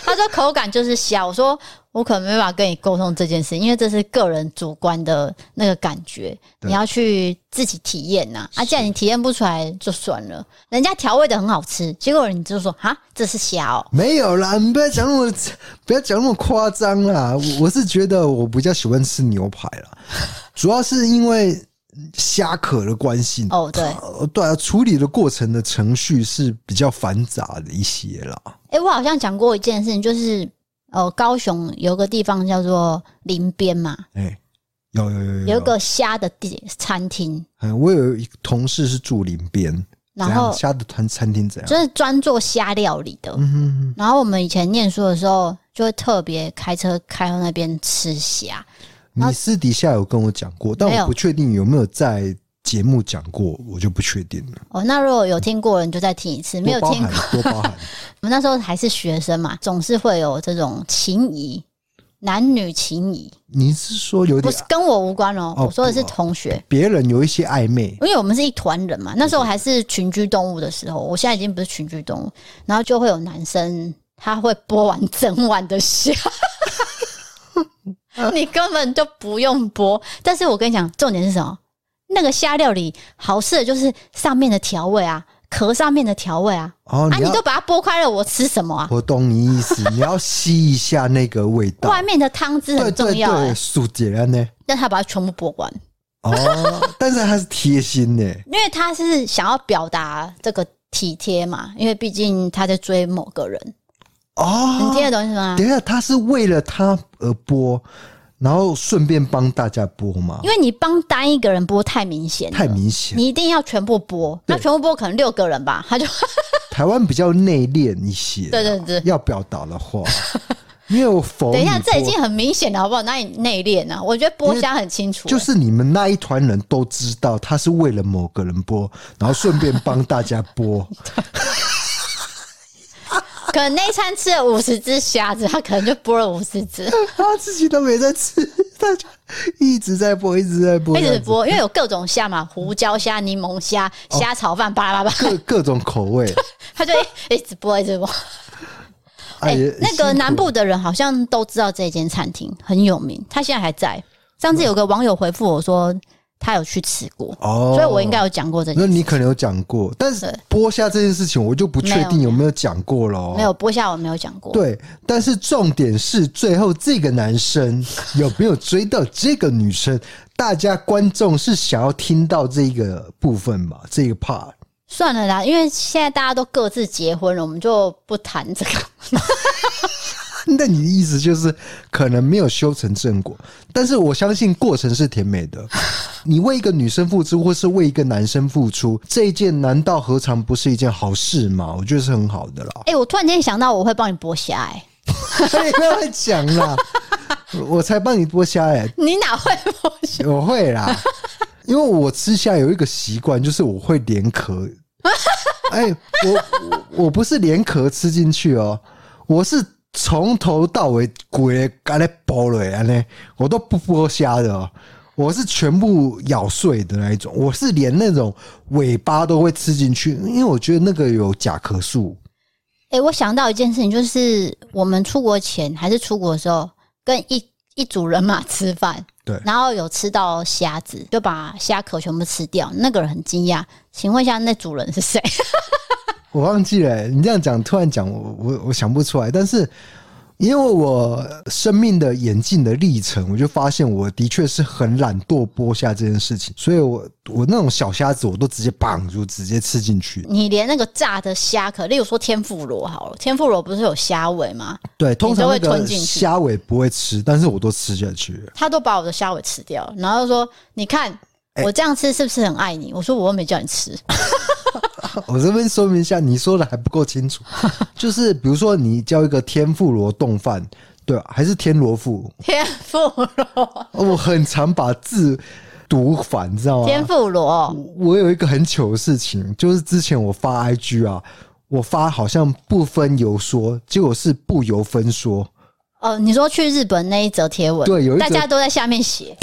他说：“口感就是虾。”我说：“我可能没办法跟你沟通这件事，因为这是个人主观的那个感觉，你要去自己体验呐。是啊，既然你体验不出来就算了，人家调味的很好吃，结果你就说啊，这是虾哦？没有啦，你不要讲那么不要讲那么夸张啦。我我是觉得我比较喜欢吃牛排啦，主要是因为。”虾壳的关系哦，对，对啊，处理的过程的程序是比较繁杂的一些啦。哎、欸，我好像讲过一件事情，就是呃，高雄有个地方叫做林边嘛，哎、欸，有有有有，有一个虾的店餐厅。嗯，我有一个同事是住林边，然后虾的餐餐厅怎样？就是专做虾料理的。嗯哼哼。然后我们以前念书的时候，就会特别开车开到那边吃虾。你私底下有跟我讲过，但我不确定有没有在节目讲过，我就不确定了。哦，那如果有听过，你就再听一次；没有听过，多包涵。我们那时候还是学生嘛，总是会有这种情谊，男女情谊。你是说有点？不是跟我无关哦，我说的是同学，别人有一些暧昧，因为我们是一团人嘛。那时候还是群居动物的时候，我现在已经不是群居动物，然后就会有男生他会播完整晚的虾。你根本就不用剥，但是我跟你讲，重点是什么？那个虾料理好吃的就是上面的调味啊，壳上面的调味啊。哦，你啊，你都把它剥开了，我吃什么啊？我懂你意思，你要吸一下那个味道。外面的汤汁很重要，欸，素洁呢？但他把它全部剥完。哦，但是他是贴心呢，因为他是想要表达这个体贴嘛，因为毕竟他在追某个人。哦，你听得懂是吗？等一下，他是为了他而播，然后顺便帮大家播吗？因为你帮单一个人播太明显，太明显，你一定要全部播。那全部播可能六个人吧，他就 台湾比较内敛一些。对对对，要表达的话，没有否。等一下，这已经很明显了，好不好？哪里内敛呢？我觉得播虾很清楚，就是你们那一团人都知道他是为了某个人播，然后顺便帮大家剥。可能那一餐吃了五十只虾子，他可能就剥了五十只，他自己都没在吃，他就一直在剥，一直在剥，一直剥，因为有各种虾嘛，胡椒虾、柠檬虾、虾炒饭，巴拉巴拉，各各种口味，他就一直剥，一直剥。哎、欸，那个南部的人好像都知道这间餐厅很有名，他现在还在。上次有个网友回复我说。他有去吃过，哦，所以我应该有讲过这件事。那你可能有讲过，但是剥虾这件事情，我就不确定有没有讲过了。没有剥虾，我没有讲过。对，但是重点是最后这个男生 有没有追到这个女生？大家观众是想要听到这个部分吧？这个 part 算了啦，因为现在大家都各自结婚了，我们就不谈这个。那你的意思就是可能没有修成正果，但是我相信过程是甜美的。你为一个女生付出，或是为一个男生付出，这一件难道何尝不是一件好事吗？我觉得是很好的啦。哎、欸，我突然间想到，我会帮你剥虾哎。你不要讲啦，我才帮你剥虾哎。你哪会剥虾？我会啦，因为我吃虾有一个习惯，就是我会连壳。哎、欸，我我不是连壳吃进去哦，我是。从头到尾，鬼干来剥了安！呢，我都不剥虾的，我是全部咬碎的那一种。我是连那种尾巴都会吃进去，因为我觉得那个有甲壳素。哎，我想到一件事情，就是我们出国前还是出国的时候，跟一一组人马吃饭，对，然后有吃到虾子，就把虾壳全部吃掉。那个人很惊讶，请问一下，那组人是谁？我忘记了、欸，你这样讲，突然讲，我我我想不出来。但是因为我生命的演进的历程，我就发现我的确是很懒惰剥虾这件事情，所以我我那种小虾子我都直接绑住，直接吃进去。你连那个炸的虾壳，例如说天妇罗好了，天妇罗不是有虾尾吗？对，通常会吞进去。虾尾不会吃，但是我都吃下去。他都把我的虾尾吃掉了，然后说：“你看我这样吃是不是很爱你？”我说：“我又没叫你吃。” 我这边说明一下，你说的还不够清楚。就是比如说，你叫一个天妇罗冻饭，对吧？还是天罗妇？天妇罗。我很常把字读反，你知道吗？天妇罗。我有一个很糗的事情，就是之前我发 IG 啊，我发好像不分游说，结果是不由分说。哦，你说去日本那一则贴文，对，有一大家都在下面写，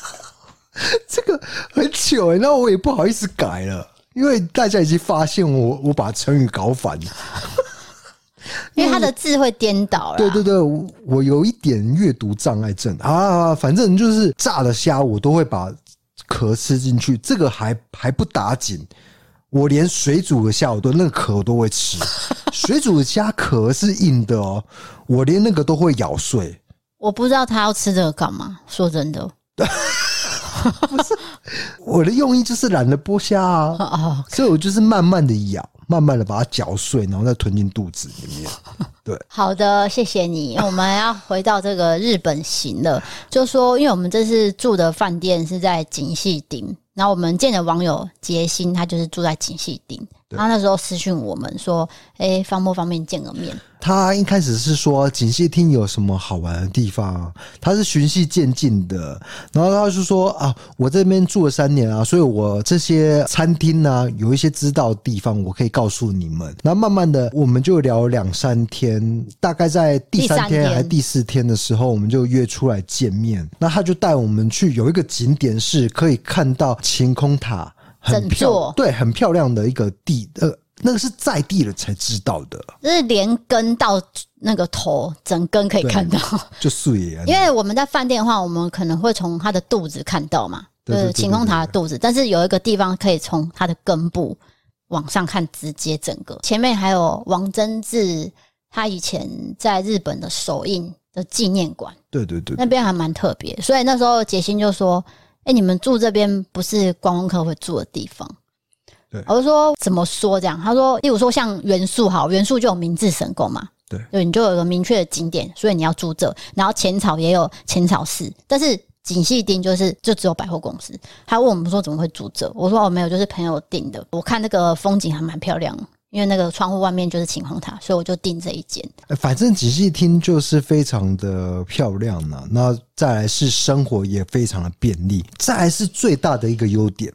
这个很糗那我也不好意思改了。因为大家已经发现我我把成语搞反了，因为他的字会颠倒了。对对对，我有一点阅读障碍症啊，反正就是炸的虾我都会把壳吃进去，这个还还不打紧。我连水煮的虾我都那个壳我都会吃，水煮的虾壳是硬的哦，我连那个都会咬碎。我不知道他要吃这个干嘛，说真的。不是 我的用意，就是懒得剥虾啊，所以我就是慢慢的咬，慢慢的把它嚼碎，然后再吞进肚子里面。对，好的，谢谢你。我们要回到这个日本行了，就说，因为我们这次住的饭店是在锦细町。然后我们见的网友杰心，他就是住在锦细町。他那时候私讯我们说：“哎、欸，方不方便见个面？”他一开始是说锦溪厅有什么好玩的地方，他是循序渐进的。然后他就说：“啊，我这边住了三年啊，所以我这些餐厅呢、啊，有一些知道的地方，我可以告诉你们。”然后慢慢的，我们就聊两三天，大概在第三天还是第四天的时候，我们就约出来见面。那他就带我们去有一个景点，是可以看到晴空塔。很漂亮，对，很漂亮的一个地，呃，那个是在地了才知道的，就是连根到那个头，整根可以看到，就素颜。因为我们在饭店的话，我们可能会从它的肚子看到嘛，就是晴空塔的肚子，但是有一个地方可以从它的根部往上看，直接整个。前面还有王贞治他以前在日本的首映的纪念馆，对对对，那边还蛮特别，所以那时候杰心就说。你们住这边不是观光客会住的地方。对，我就说怎么说这样？他说，例如说像元素好，元素就有明治神宫嘛。对，对，你就有一个明确的景点，所以你要住这。然后浅草也有浅草寺，但是锦细町就是就只有百货公司。他问我们说怎么会住这？我说哦没有，就是朋友订的。我看那个风景还蛮漂亮。因为那个窗户外面就是晴空塔，所以我就订这一间。反正仔细听就是非常的漂亮呢。那再来是生活也非常的便利，再来是最大的一个优点。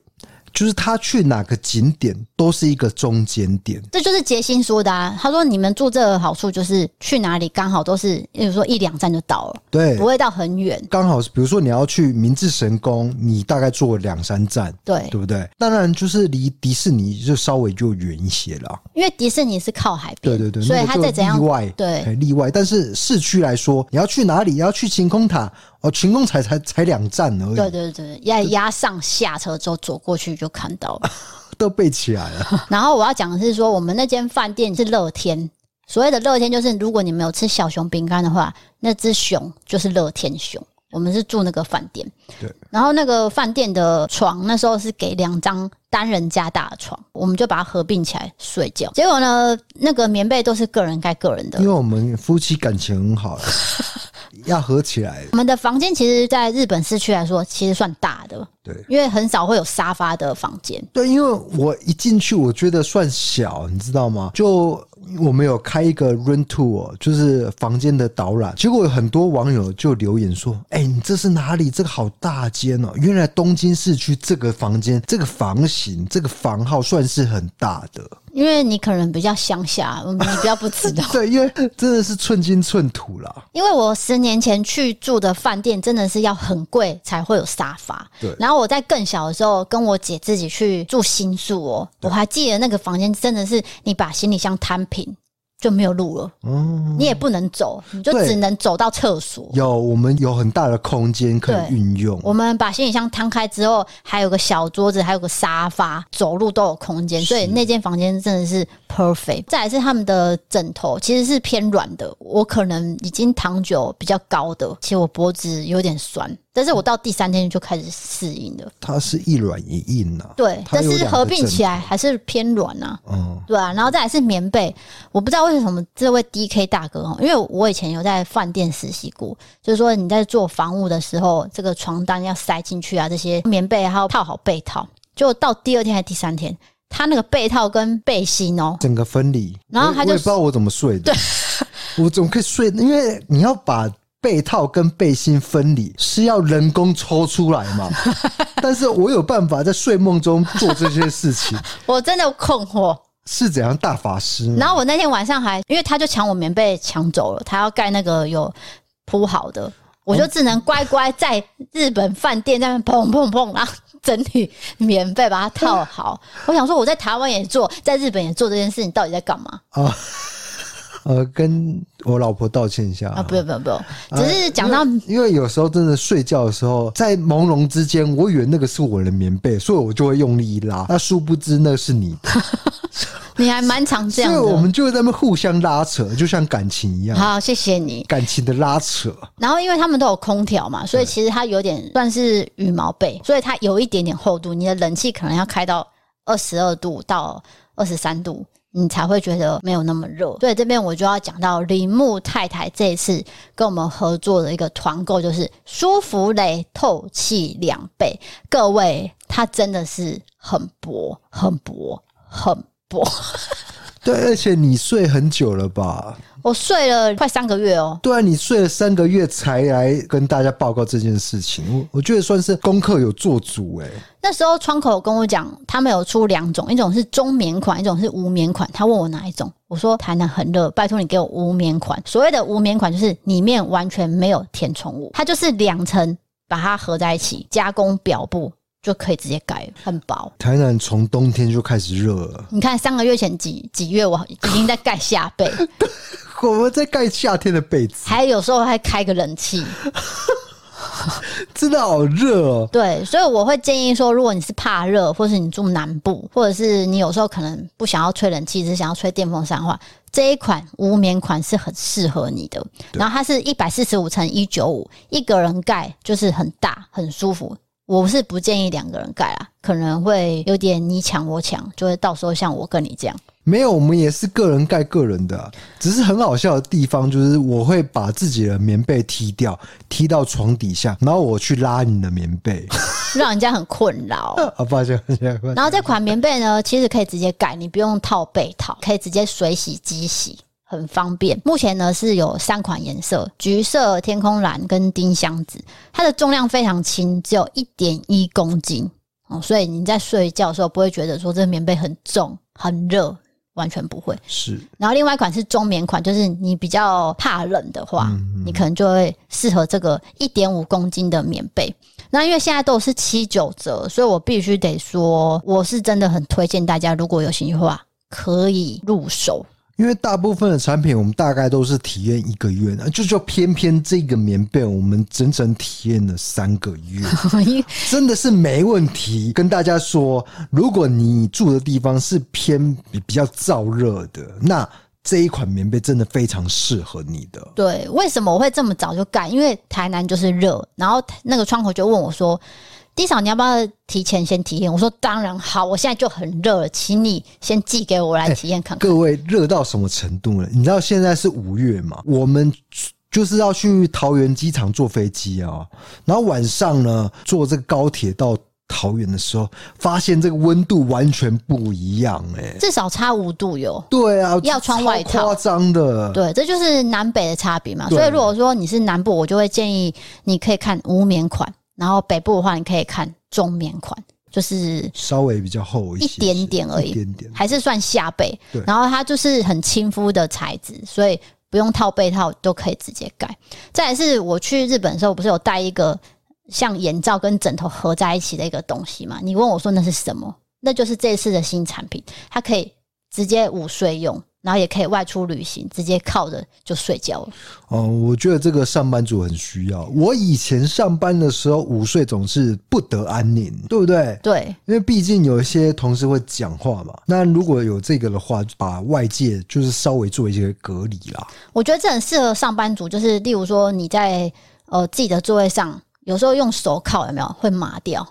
就是他去哪个景点都是一个中间点，这就是杰心说的啊。他说你们住这个好处就是去哪里刚好都是，比如说一两站就到了，对，不会到很远。刚好是比如说你要去明治神宫，你大概坐两三站，对，对不对？当然就是离迪士尼就稍微就远一些了，因为迪士尼是靠海边，对对对，所以它在怎样例外，对例外。但是市区来说，你要去哪里？要去晴空塔。哦，晴空才才才两站而已。对对对，压压上下车之后走过去就看到了，都背起来了。然后我要讲的是说，我们那间饭店是乐天，所谓的乐天就是，如果你没有吃小熊饼干的话，那只熊就是乐天熊。我们是住那个饭店，对。然后那个饭店的床那时候是给两张单人加大的床，我们就把它合并起来睡觉。结果呢，那个棉被都是个人盖个人的，因为我们夫妻感情很好。要合起来。我们的房间其实，在日本市区来说，其实算大的。对，因为很少会有沙发的房间。对，因为我一进去，我觉得算小，你知道吗？就我们有开一个 room tour，就是房间的导览。结果有很多网友就留言说：“哎、你这是哪里？这个好大间哦！原来东京市区这个房间、这个房型、这个房号算是很大的。”因为你可能比较乡下，你比较不知道。对，因为真的是寸金寸土啦。因为我十年前去住的饭店，真的是要很贵才会有沙发。对。然后我在更小的时候，跟我姐自己去住新宿哦，我还记得那个房间真的是你把行李箱摊平。就没有路了，嗯，你也不能走，你就只能走到厕所。有，我们有很大的空间可以运用。我们把行李箱摊开之后，还有个小桌子，还有个沙发，走路都有空间，所以那间房间真的是 perfect。再来是他们的枕头其实是偏软的，我可能已经躺久比较高的，其实我脖子有点酸。但是我到第三天就开始适应了。它是一软一硬呐、啊。对，但是合并起来还是偏软呐、啊。嗯，对啊。然后再来是棉被，我不知道为什么这位 DK 大哥哦，因为我以前有在饭店实习过，就是说你在做房屋的时候，这个床单要塞进去啊，这些棉被还要套好被套。就到第二天还是第三天，他那个被套跟背心哦，整个分离。然后他就我也不知道我怎么睡的。对，我怎么可以睡？因为你要把。被套跟背心分离是要人工抽出来嘛？但是我有办法在睡梦中做这些事情。我真的困惑，是怎样大法师？然后我那天晚上还，因为他就抢我棉被抢走了，他要盖那个有铺好的，我就只能乖乖在日本饭店在那砰砰砰，然后整理棉被把它套好。我想说我在台湾也做，在日本也做这件事，你到底在干嘛？啊呃，跟我老婆道歉一下啊！不用不用不用，只是讲到、呃因，因为有时候真的睡觉的时候，在朦胧之间，我以为那个是我的棉被，所以我就会用力一拉，那殊不知那是你的。你还蛮常这样的，所以我们就在那边互相拉扯，就像感情一样。好，谢谢你。感情的拉扯。然后，因为他们都有空调嘛，所以其实它有点算是羽毛被，所以它有一点点厚度。你的冷气可能要开到二十二度到二十三度。你才会觉得没有那么热，所以这边我就要讲到铃木太太这次跟我们合作的一个团购，就是舒芙蕾透气两倍。各位它真的是很薄、很薄、很薄。对，而且你睡很久了吧？我睡了快三个月哦。对啊，你睡了三个月才来跟大家报告这件事情，我我觉得算是功课有做足哎。那时候窗口有跟我讲，他们有出两种，一种是中棉款，一种是无棉款。他问我哪一种，我说台南很热，拜托你给我无棉款。所谓的无棉款就是里面完全没有填充物，它就是两层把它合在一起，加工表布。就可以直接盖，很薄。台南从冬天就开始热了。你看三个月前几几月，我已经在盖夏被，我们在盖夏天的被子，还有时候还开个冷气，真的好热哦。对，所以我会建议说，如果你是怕热，或是你住南部，或者是你有时候可能不想要吹冷气，只想要吹电风扇的话，这一款无棉款是很适合你的。然后它是一百四十五乘一九五，一个人盖就是很大，很舒服。我是不建议两个人盖啦，可能会有点你抢我抢，就会到时候像我跟你这样。没有，我们也是个人盖个人的啊，只是很好笑的地方就是我会把自己的棉被踢掉，踢到床底下，然后我去拉你的棉被，让人家很困扰。啊，抱歉，抱歉。然后这款棉被呢，其实可以直接盖，你不用套被套，可以直接水洗机洗。很方便。目前呢是有三款颜色：橘色、天空蓝跟丁香紫。它的重量非常轻，只有一点一公斤哦，所以你在睡觉的时候不会觉得说这棉被很重、很热，完全不会。是。然后另外一款是中棉款，就是你比较怕冷的话，嗯嗯，你可能就会适合这个一点五公斤的棉被。那因为现在都是七九折，所以我必须得说，我是真的很推荐大家，如果有兴趣的话，可以入手。因为大部分的产品，我们大概都是体验一个月的，就就偏偏这个棉被，我们整整体验了三个月，真的是没问题。跟大家说，如果你住的地方是偏比比较燥热的，那这一款棉被真的非常适合你的。对，为什么我会这么早就盖？因为台南就是热，然后那个窗口就问我说。D 嫂，你要不要提前先体验？我说当然好，我现在就很热了，请你先寄给我，来体验看看。各位热到什么程度呢？你知道现在是五月嘛？我们就是要去桃园机场坐飞机啊，然后晚上呢坐这个高铁到桃园的时候，发现这个温度完全不一样哎，至少差五度哟。对啊，要穿外套，夸张的。对，这就是南北的差别嘛。所以如果说你是南部，我就会建议你可以看无棉款。然后北部的话，你可以看中棉款，就是稍微比较厚一些，一点点而已，一点点还是算夏被。对，然后它就是很亲肤的材质，所以不用套被套都可以直接盖。再来是我去日本的时候，不是有带一个像眼罩跟枕头合在一起的一个东西嘛？你问我说那是什么？那就是这次的新产品，它可以直接午睡用。然后也可以外出旅行，直接靠着就睡觉了。哦，我觉得这个上班族很需要。我以前上班的时候午睡总是不得安宁，对不对？对，因为毕竟有一些同事会讲话嘛。那如果有这个的话，把外界就是稍微做一些隔离啦。我觉得这很适合上班族，就是例如说你在呃自己的座位上，有时候用手靠有没有会麻掉？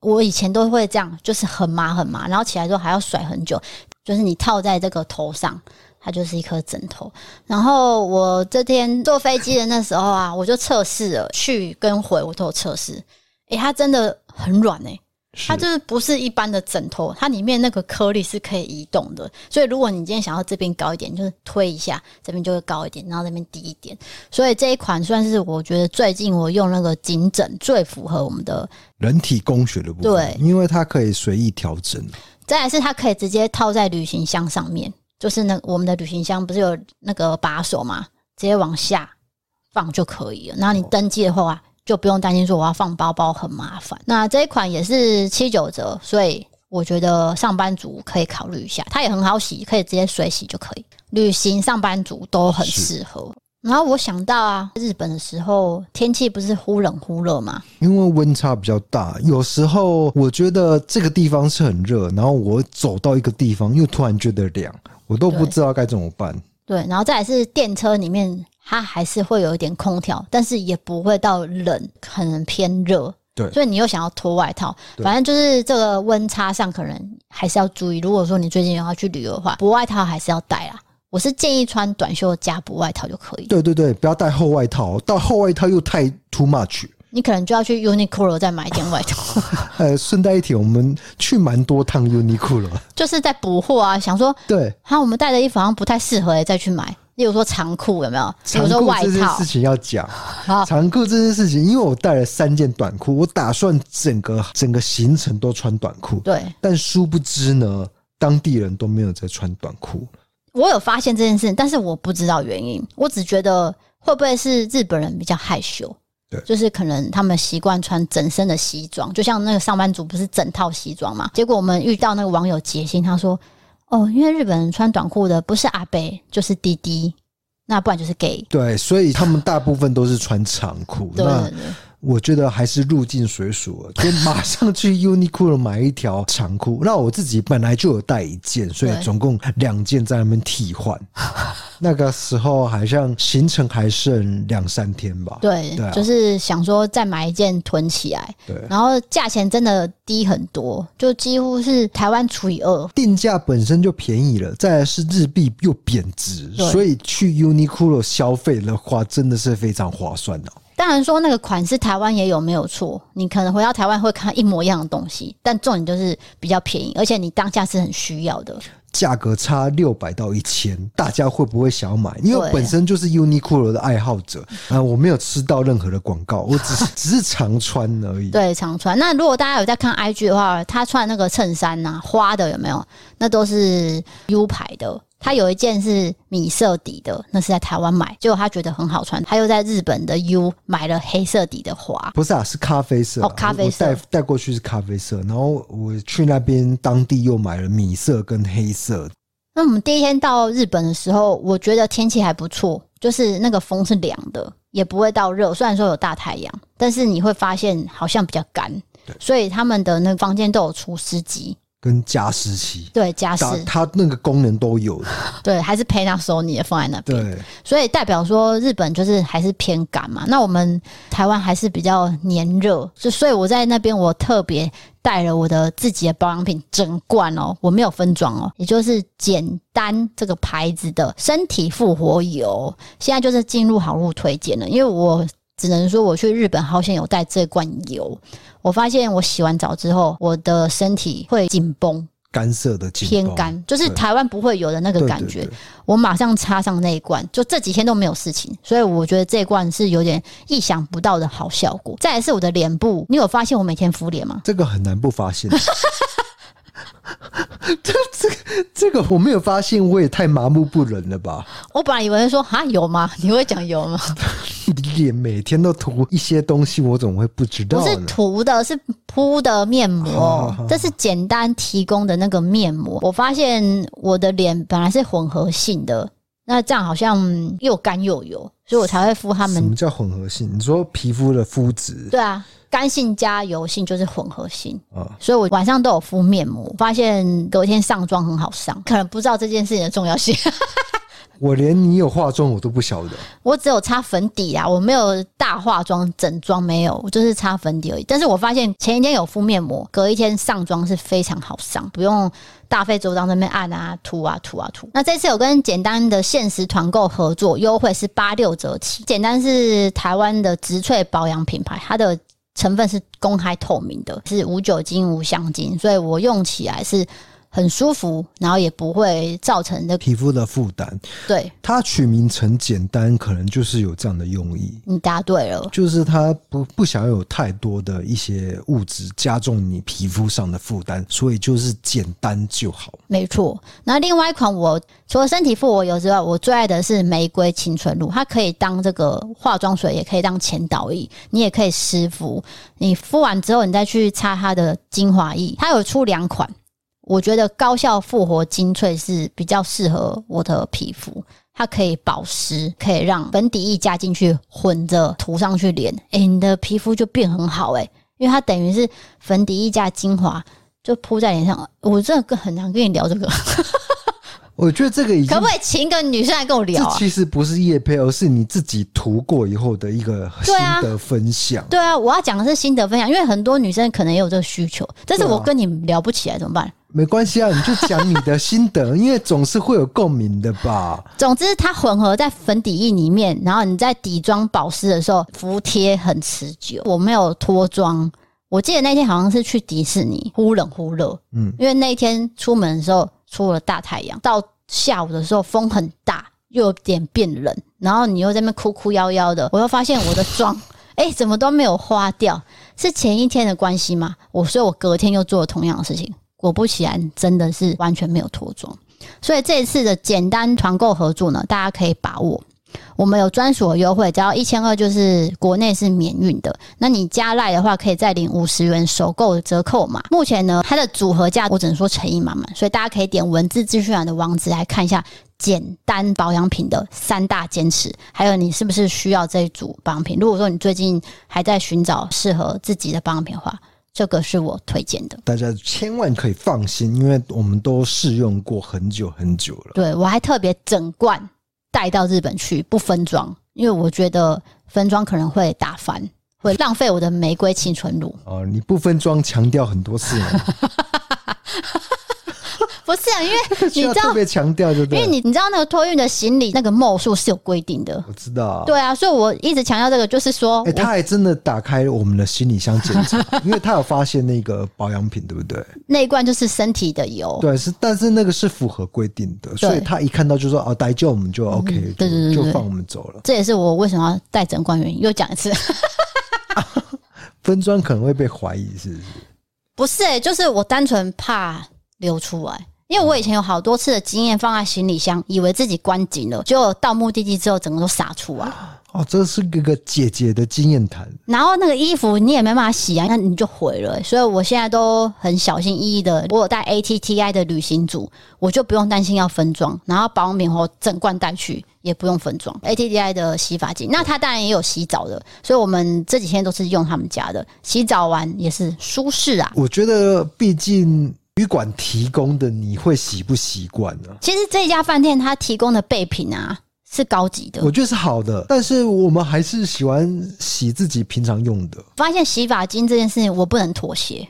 我以前都会这样，就是很麻很麻，然后起来之后还要甩很久。就是你套在这个头上，它就是一颗枕头。然后我这天坐飞机的那时候啊，我就测试了，去跟回我都有测试。诶，它真的很软诶，它就是不是一般的枕头，它里面那个颗粒是可以移动的。所以如果你今天想要这边高一点，就是推一下，这边就会高一点，然后这边低一点。所以这一款算是我觉得最近我用那个颈枕最符合我们的人体工学的部分，对，因为它可以随意调整。再来是它可以直接套在旅行箱上面，就是那我们的旅行箱不是有那个把手嘛，直接往下放就可以了。然后你登机的话，就不用担心说我要放包包很麻烦。那这一款也是七九折，所以我觉得上班族可以考虑一下。它也很好洗，可以直接水洗就可以。旅行上班族都很适合。然后我想到啊，日本的时候天气不是忽冷忽热吗？因为温差比较大，有时候我觉得这个地方是很热，然后我走到一个地方又突然觉得凉，我都不知道该怎么办。对，然后再来是电车里面，它还是会有一点空调，但是也不会到冷，可能偏热。对，所以你又想要脱外套，反正就是这个温差上可能还是要注意。如果说你最近要去旅游的话，薄外套还是要带啦。我是建议穿短袖加薄外套就可以。对对对，不要带厚外套，带厚外套又太 too much。你可能就要去 Uniqlo 再买一件外套。呃，顺带一提，我们去蛮多趟 Uniqlo，就是在补货啊，想说对，好，我们带的衣服好像不太适合，再去买。例如说长裤有没有？比如说外套这件事情要讲。长裤这件事情，因为我带了三件短裤，我打算整个整个行程都穿短裤。对，但殊不知呢，当地人都没有在穿短裤。我有发现这件事，但是我不知道原因。我只觉得会不会是日本人比较害羞？对，就是可能他们习惯穿整身的西装，就像那个上班族不是整套西装嘛？结果我们遇到那个网友杰心，他说。哦，因为日本人穿短裤的不是阿伯就是弟弟，那不然就是 gay。对，所以他们大部分都是穿长裤。对对对。我觉得还是入境随俗了，就马上去 Uniqlo 买一条长裤。那我自己本来就有带一件，所以总共两件在那边替换。那个时候好像行程还剩两三天吧。对，对啊，就是想说再买一件囤起来。对，然后价钱真的低很多，就几乎是台湾除以二。定价本身就便宜了，再来是日币又贬值，所以去 Uniqlo 消费的话，真的是非常划算的。当然说那个款式台湾也有没有错，你可能回到台湾会看一模一样的东西，但重点就是比较便宜，而且你当下是很需要的。价格差六百到一千，大家会不会想要买？因为我本身就是 Uniqlo 的爱好者啊，我没有吃到任何的广告，我只是 只是常穿而已。对，常穿。那如果大家有在看 IG 的话，他穿那个衬衫呐、啊，花的有没有？那都是 U 牌的。他有一件是米色底的，那是在台湾买，结果他觉得很好穿，他又在日本的 U 买了黑色底的花，不是啊，是咖啡色，哦，咖啡色，带带过去是咖啡色，然后我去那边当地又买了米色跟黑色。那我们第一天到日本的时候，我觉得天气还不错，就是那个风是凉的，也不会到热，虽然说有大太阳，但是你会发现好像比较干，所以他们的那个房间都有除湿机。跟加湿器，对，加湿，它那个功能都有的。对，还是 Panasonic 放在那边。对，所以代表说日本就是还是偏干嘛。那我们台湾还是比较黏热，就所以我在那边我特别带了我的自己的保养品整罐哦，我没有分装哦，也就是简单这个牌子的身体复活油，现在就是进入好物推荐了，因为我。只能说我去日本好像有带这罐油，我发现我洗完澡之后，我的身体会紧绷，干涩的偏干，就是台湾不会有的那个感觉。我马上插上那一罐，就这几天都没有事情，所以我觉得这一罐是有点意想不到的好效果。再来是我的脸部，你有发现我每天敷脸吗？这个很难不发现。这这个这个我没有发现，我也太麻木不仁了吧？我本来以为说啊有吗？你会讲有吗？你脸每天都涂一些东西，我怎么会不知道？不是涂的，是铺的面膜。这是简单提供的那个面膜。我发现我的脸本来是混合性的，那这样好像又干又油，所以我才会敷他们。什么叫混合性？你说皮肤的肤质？对啊。干性加油性就是混合性，所以我晚上都有敷面膜，发现隔天上妆很好上，可能不知道这件事情的重要性。我连你有化妆我都不晓得，我只有擦粉底啊，我没有大化妆，整妆没有，我就是擦粉底而已。但是我发现前一天有敷面膜，隔一天上妆是非常好上，不用大费周章在那边按啊、涂啊、涂啊、涂。那这次有跟简单的限时团购合作，优惠是八六折起。简单是台湾的植萃保养品牌，它的。成分是公开透明的，是无酒精、无香精，所以我用起来是很舒服，然后也不会造成的皮肤的负担。对，它取名很简单，可能就是有这样的用意。你答对了，就是它不不想要有太多的一些物质加重你皮肤上的负担，所以就是简单就好。没错。那另外一款，我除了身体复活油之外，我最爱的是玫瑰青春露，它可以当这个化妆水，也可以当前导液，你也可以湿敷。你敷完之后，你再去擦它的精华液，它有出两款。我觉得高效复活精粹是比较适合我的皮肤，它可以保湿，可以让粉底液加进去混着涂上去脸，哎、欸，你的皮肤就变很好哎、欸，因为它等于是粉底液加精华就铺在脸上。我真的很难跟你聊这个，我觉得这个已经可不可以请一个女生来跟我聊、啊？这其实不是夜配，而是你自己涂过以后的一个心得分享。对啊，对啊，我要讲的是心得分享，因为很多女生可能也有这个需求，但是我跟你聊不起来怎么办？没关系啊，你就讲你的心得，因为总是会有共鸣的吧。总之，它混合在粉底液里面，然后你在底妆保湿的时候，服帖很持久。我没有脱妆，我记得那天好像是去迪士尼，忽冷忽热，嗯，因为那天出门的时候出了大太阳，到下午的时候风很大，又有点变冷，然后你又在那边哭哭夭夭的，我又发现我的妆，哎、欸，怎么都没有花掉？是前一天的关系吗？我所以，我隔天又做了同样的事情。果不其然，真的是完全没有脱妆，所以这一次的简单团购合作呢，大家可以把握。我们有专属的优惠，只要一千二，就是国内是免运的。那你加赖的话，可以再领五十元首购折扣码。目前呢，它的组合价我只能说诚意满满，所以大家可以点文字资讯栏的网址来看一下简单保养品的三大坚持，还有你是不是需要这一组保养品。如果说你最近还在寻找适合自己的保养品的话，这个是我推荐的，大家千万可以放心，因为我们都试用过很久很久了。对，我还特别整罐带到日本去，不分装，因为我觉得分装可能会打翻，会浪费我的玫瑰青春露。哦，你不分装强调很多次。不是啊，因为 你知道特别强调，就对，因为你你知道那个托运的行李那个墨数是有规定的，我知道。对啊，所以我一直强调这个，就是说，哎，他还真的打开我们的行李箱检查，因为他有发现那个保养品，对不对？那一罐就是身体的油，对，是，但是那个是符合规定的，所以他一看到就说哦，带救我们就 OK，对对对，就放我们走了。这也是我为什么要带整罐原因。又讲一次，分装可能会被怀疑，是不是？不是，哎，就是我单纯怕流出来。因为我以前有好多次的经验，放在行李箱，以为自己关紧了，结果到目的地之后，整个都洒出来。哦，这是一个姐姐的经验谈。然后那个衣服你也没办法洗啊，那你就毁了。所以我现在都很小心翼翼的。我有带 ATTI 的旅行组，我就不用担心要分装。然后保养品我整罐带去，也不用分装。ATTI 的洗发精，那它当然也有洗澡的，所以我们这几天都是用他们家的，洗澡完也是舒适啊。我觉得，毕竟。旅馆提供的你会习不习惯呢？其实这家饭店它提供的备品啊是高级的，我觉得是好的。但是我们还是喜欢洗自己平常用的。发现洗发精这件事情我不能妥协，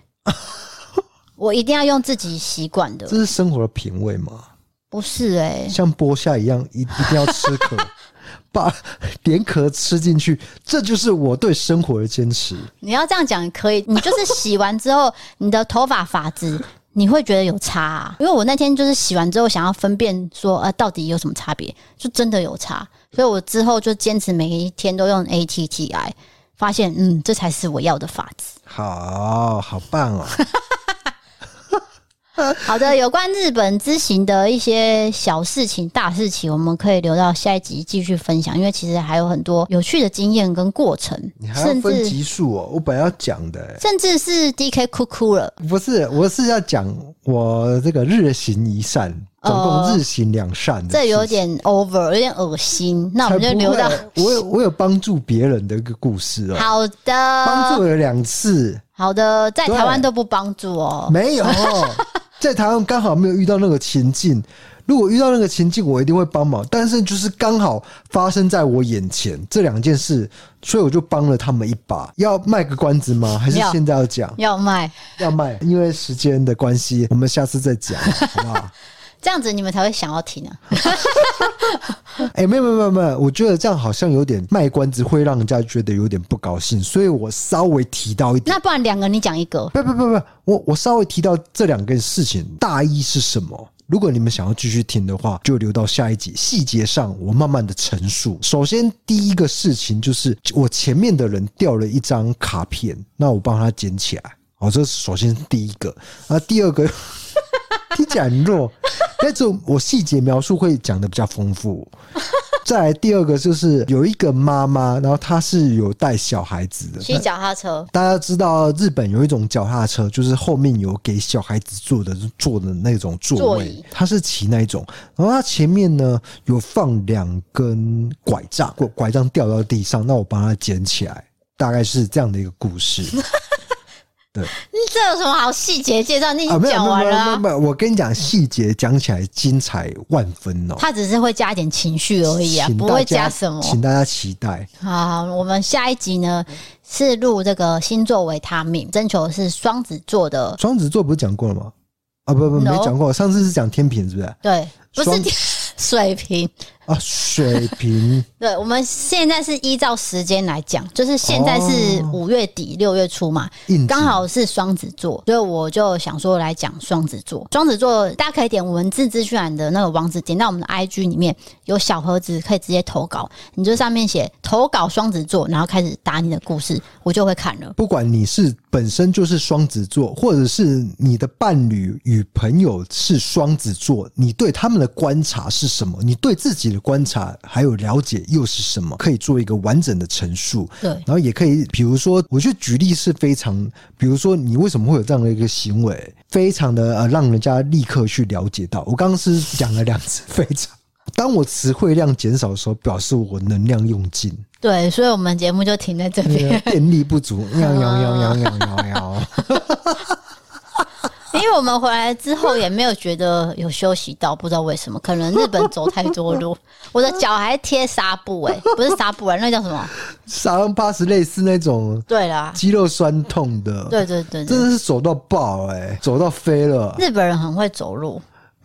我一定要用自己习惯的。这是生活的品味吗？不是哎、欸，像剥虾一样，一一定要吃壳，把连壳吃进去，这就是我对生活的坚持。你要这样讲可以，你就是洗完之后，你的头发发质。你会觉得有差啊？因为我那天就是洗完之后想要分辨说，呃，到底有什么差别，就真的有差，所以我之后就坚持每一天都用 ATTI，发现，嗯，这才是我要的法子。好好棒哦！好的，有关日本之行的一些小事情、大事情，我们可以留到下一集继续分享。因为其实还有很多有趣的经验跟过程，你还要分集数哦。我本来要讲的、欸，甚至是 DK 哭哭了。不是，我是要讲我这个日行一善，总共日行两善、呃。这有点 over，有点恶心。那我们就留到我有我有帮助别人的一个故事哦。好的，帮助了两次。好的，在台湾都不帮助哦。没有。在台湾刚好没有遇到那个情境，如果遇到那个情境，我一定会帮忙。但是就是刚好发生在我眼前这两件事，所以我就帮了他们一把。要卖个关子吗？还是现在要讲？要卖，要卖。因为时间的关系，我们下次再讲，好不好？这样子你们才会想要听啊！哎、欸，没有没有没有没有，我觉得这样好像有点卖关子，会让人家觉得有点不高兴，所以我稍微提到一点。那不然两个你讲一个？不不不不，我我稍微提到这两个事情大意是什么？如果你们想要继续听的话，就留到下一集，细节上我慢慢的陈述。首先第一个事情就是我前面的人掉了一张卡片，那我帮他捡起来。好，这是首先第一个。那，第二个。听起来很弱，但是我细节描述会讲的比较丰富。再来第二个就是有一个妈妈，然后她是有带小孩子的，骑脚踏车。大家知道日本有一种脚踏车，就是后面有给小孩子坐的坐的那种座位，她是骑那一种。然后她前面呢有放两根拐杖，拐杖掉到地上，那我帮她捡起来，大概是这样的一个故事。对，这有什么好细节介绍？你已经讲完了、啊啊。没有，没有，我跟你讲，细节讲起来精彩万分哦。他只是会加一点情绪而已啊，不会加什么。请大家期待。好，我们下一集呢是录这个星座维他命，征求的是双子座的。双子座不是讲过了吗？啊，不不，没讲过。上次是讲天平，是不是？对，不是天水瓶。啊，水平。对，我们现在是依照时间来讲，就是现在是五月底六月初嘛，刚好是双子座，所以我就想说来讲双子座。双子座大家可以点文字资讯栏的那个网址，点到我们的 IG 里面有小盒子，可以直接投稿。你就上面写投稿双子座，然后开始打你的故事，我就会看了。不管你是本身就是双子座，或者是你的伴侣与朋友是双子座，你对他们的观察是什么？你对自己的观察还有了解又是什么？可以做一个完整的陈述。对，然后也可以，比如说，我觉得举例是非常，比如说你为什么会有这样的一个行为，非常的呃，让人家立刻去了解到。我刚刚是讲了两次，非常。当我词汇量减少的时候，表示我能量用尽。对，所以我们节目就停在这边，电力不足，喵喵喵喵喵喵喵。因为我们回来之后也没有觉得有休息到，不知道为什么，可能日本走太多路，我的脚还贴纱布，哎，不是纱布啊，那叫什么？沙龙巴斯类似那种，对啦，肌肉酸痛的，对对对，真的是走到爆，哎，走到飞了。日本人很会走路。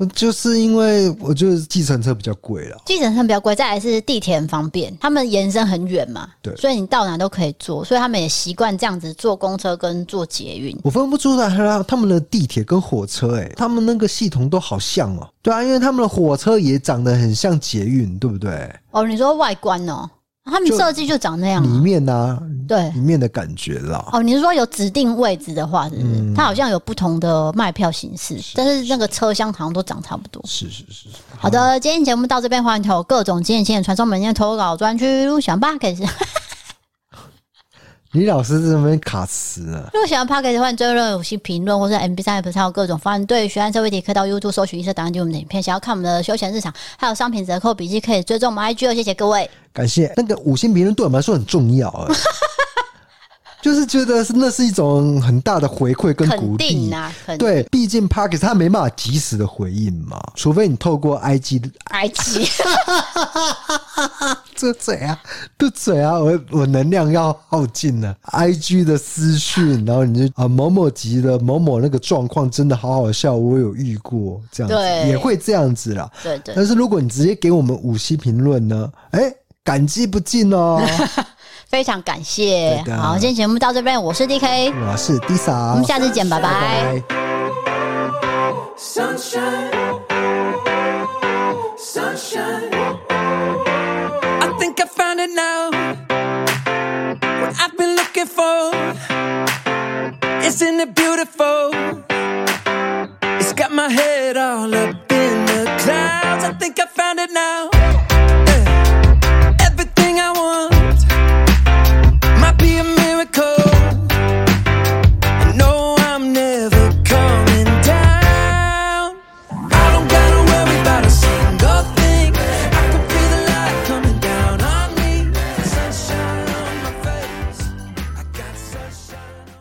就是因为我觉得计程车比较贵了，计程车比较贵，再来是地铁很方便，他们延伸很远嘛，对，所以你到哪都可以坐，所以他们也习惯这样子坐公车跟坐捷运。我分不出来他们的地铁跟火车，哎，他们那个系统都好像哦，对啊，因为他们的火车也长得很像捷运，对不对？哦，你说外观哦。他们设计就长那样，里面呢、啊，对，里面的感觉啦。哦，你是说有指定位置的话，是不是？嗯、它好像有不同的卖票形式，但是那个车厢好像都长差不多。是是是。好的，今天节目到这边，欢迎投各种经验、经验传送门件投稿专区，想吧，可以是。李老师在这边卡词了。如果喜欢 Podcast 欢迎追论五星评论，或是 MB 三 App 上有各种方案。对学案社会题，可以到 YouTube 搜寻“一色档案”我们的影片。想要看我们的休闲日常，还有商品折扣笔记，可以追踪我们 IG 哦。谢谢各位，感谢那个五星评论对我们来说很重要啊。就是觉得是那是一种很大的回馈跟鼓励。啊，对，毕竟 Podcast 他没办法及时的回应嘛，除非你透过 IG IG，这嘴啊，这嘴啊，我我能量要耗尽了，IG 的私讯，然后你就啊某某级的某某那个状况真的好好笑，我有遇过这样子，对。也会这样子啦，对，对。对。但是如果你直接给我们五星评论呢，哎、欸，感激不尽哦。非常感谢，好，今天节目到这边，我是 D K，我是 DISA，我们下次见，拜拜。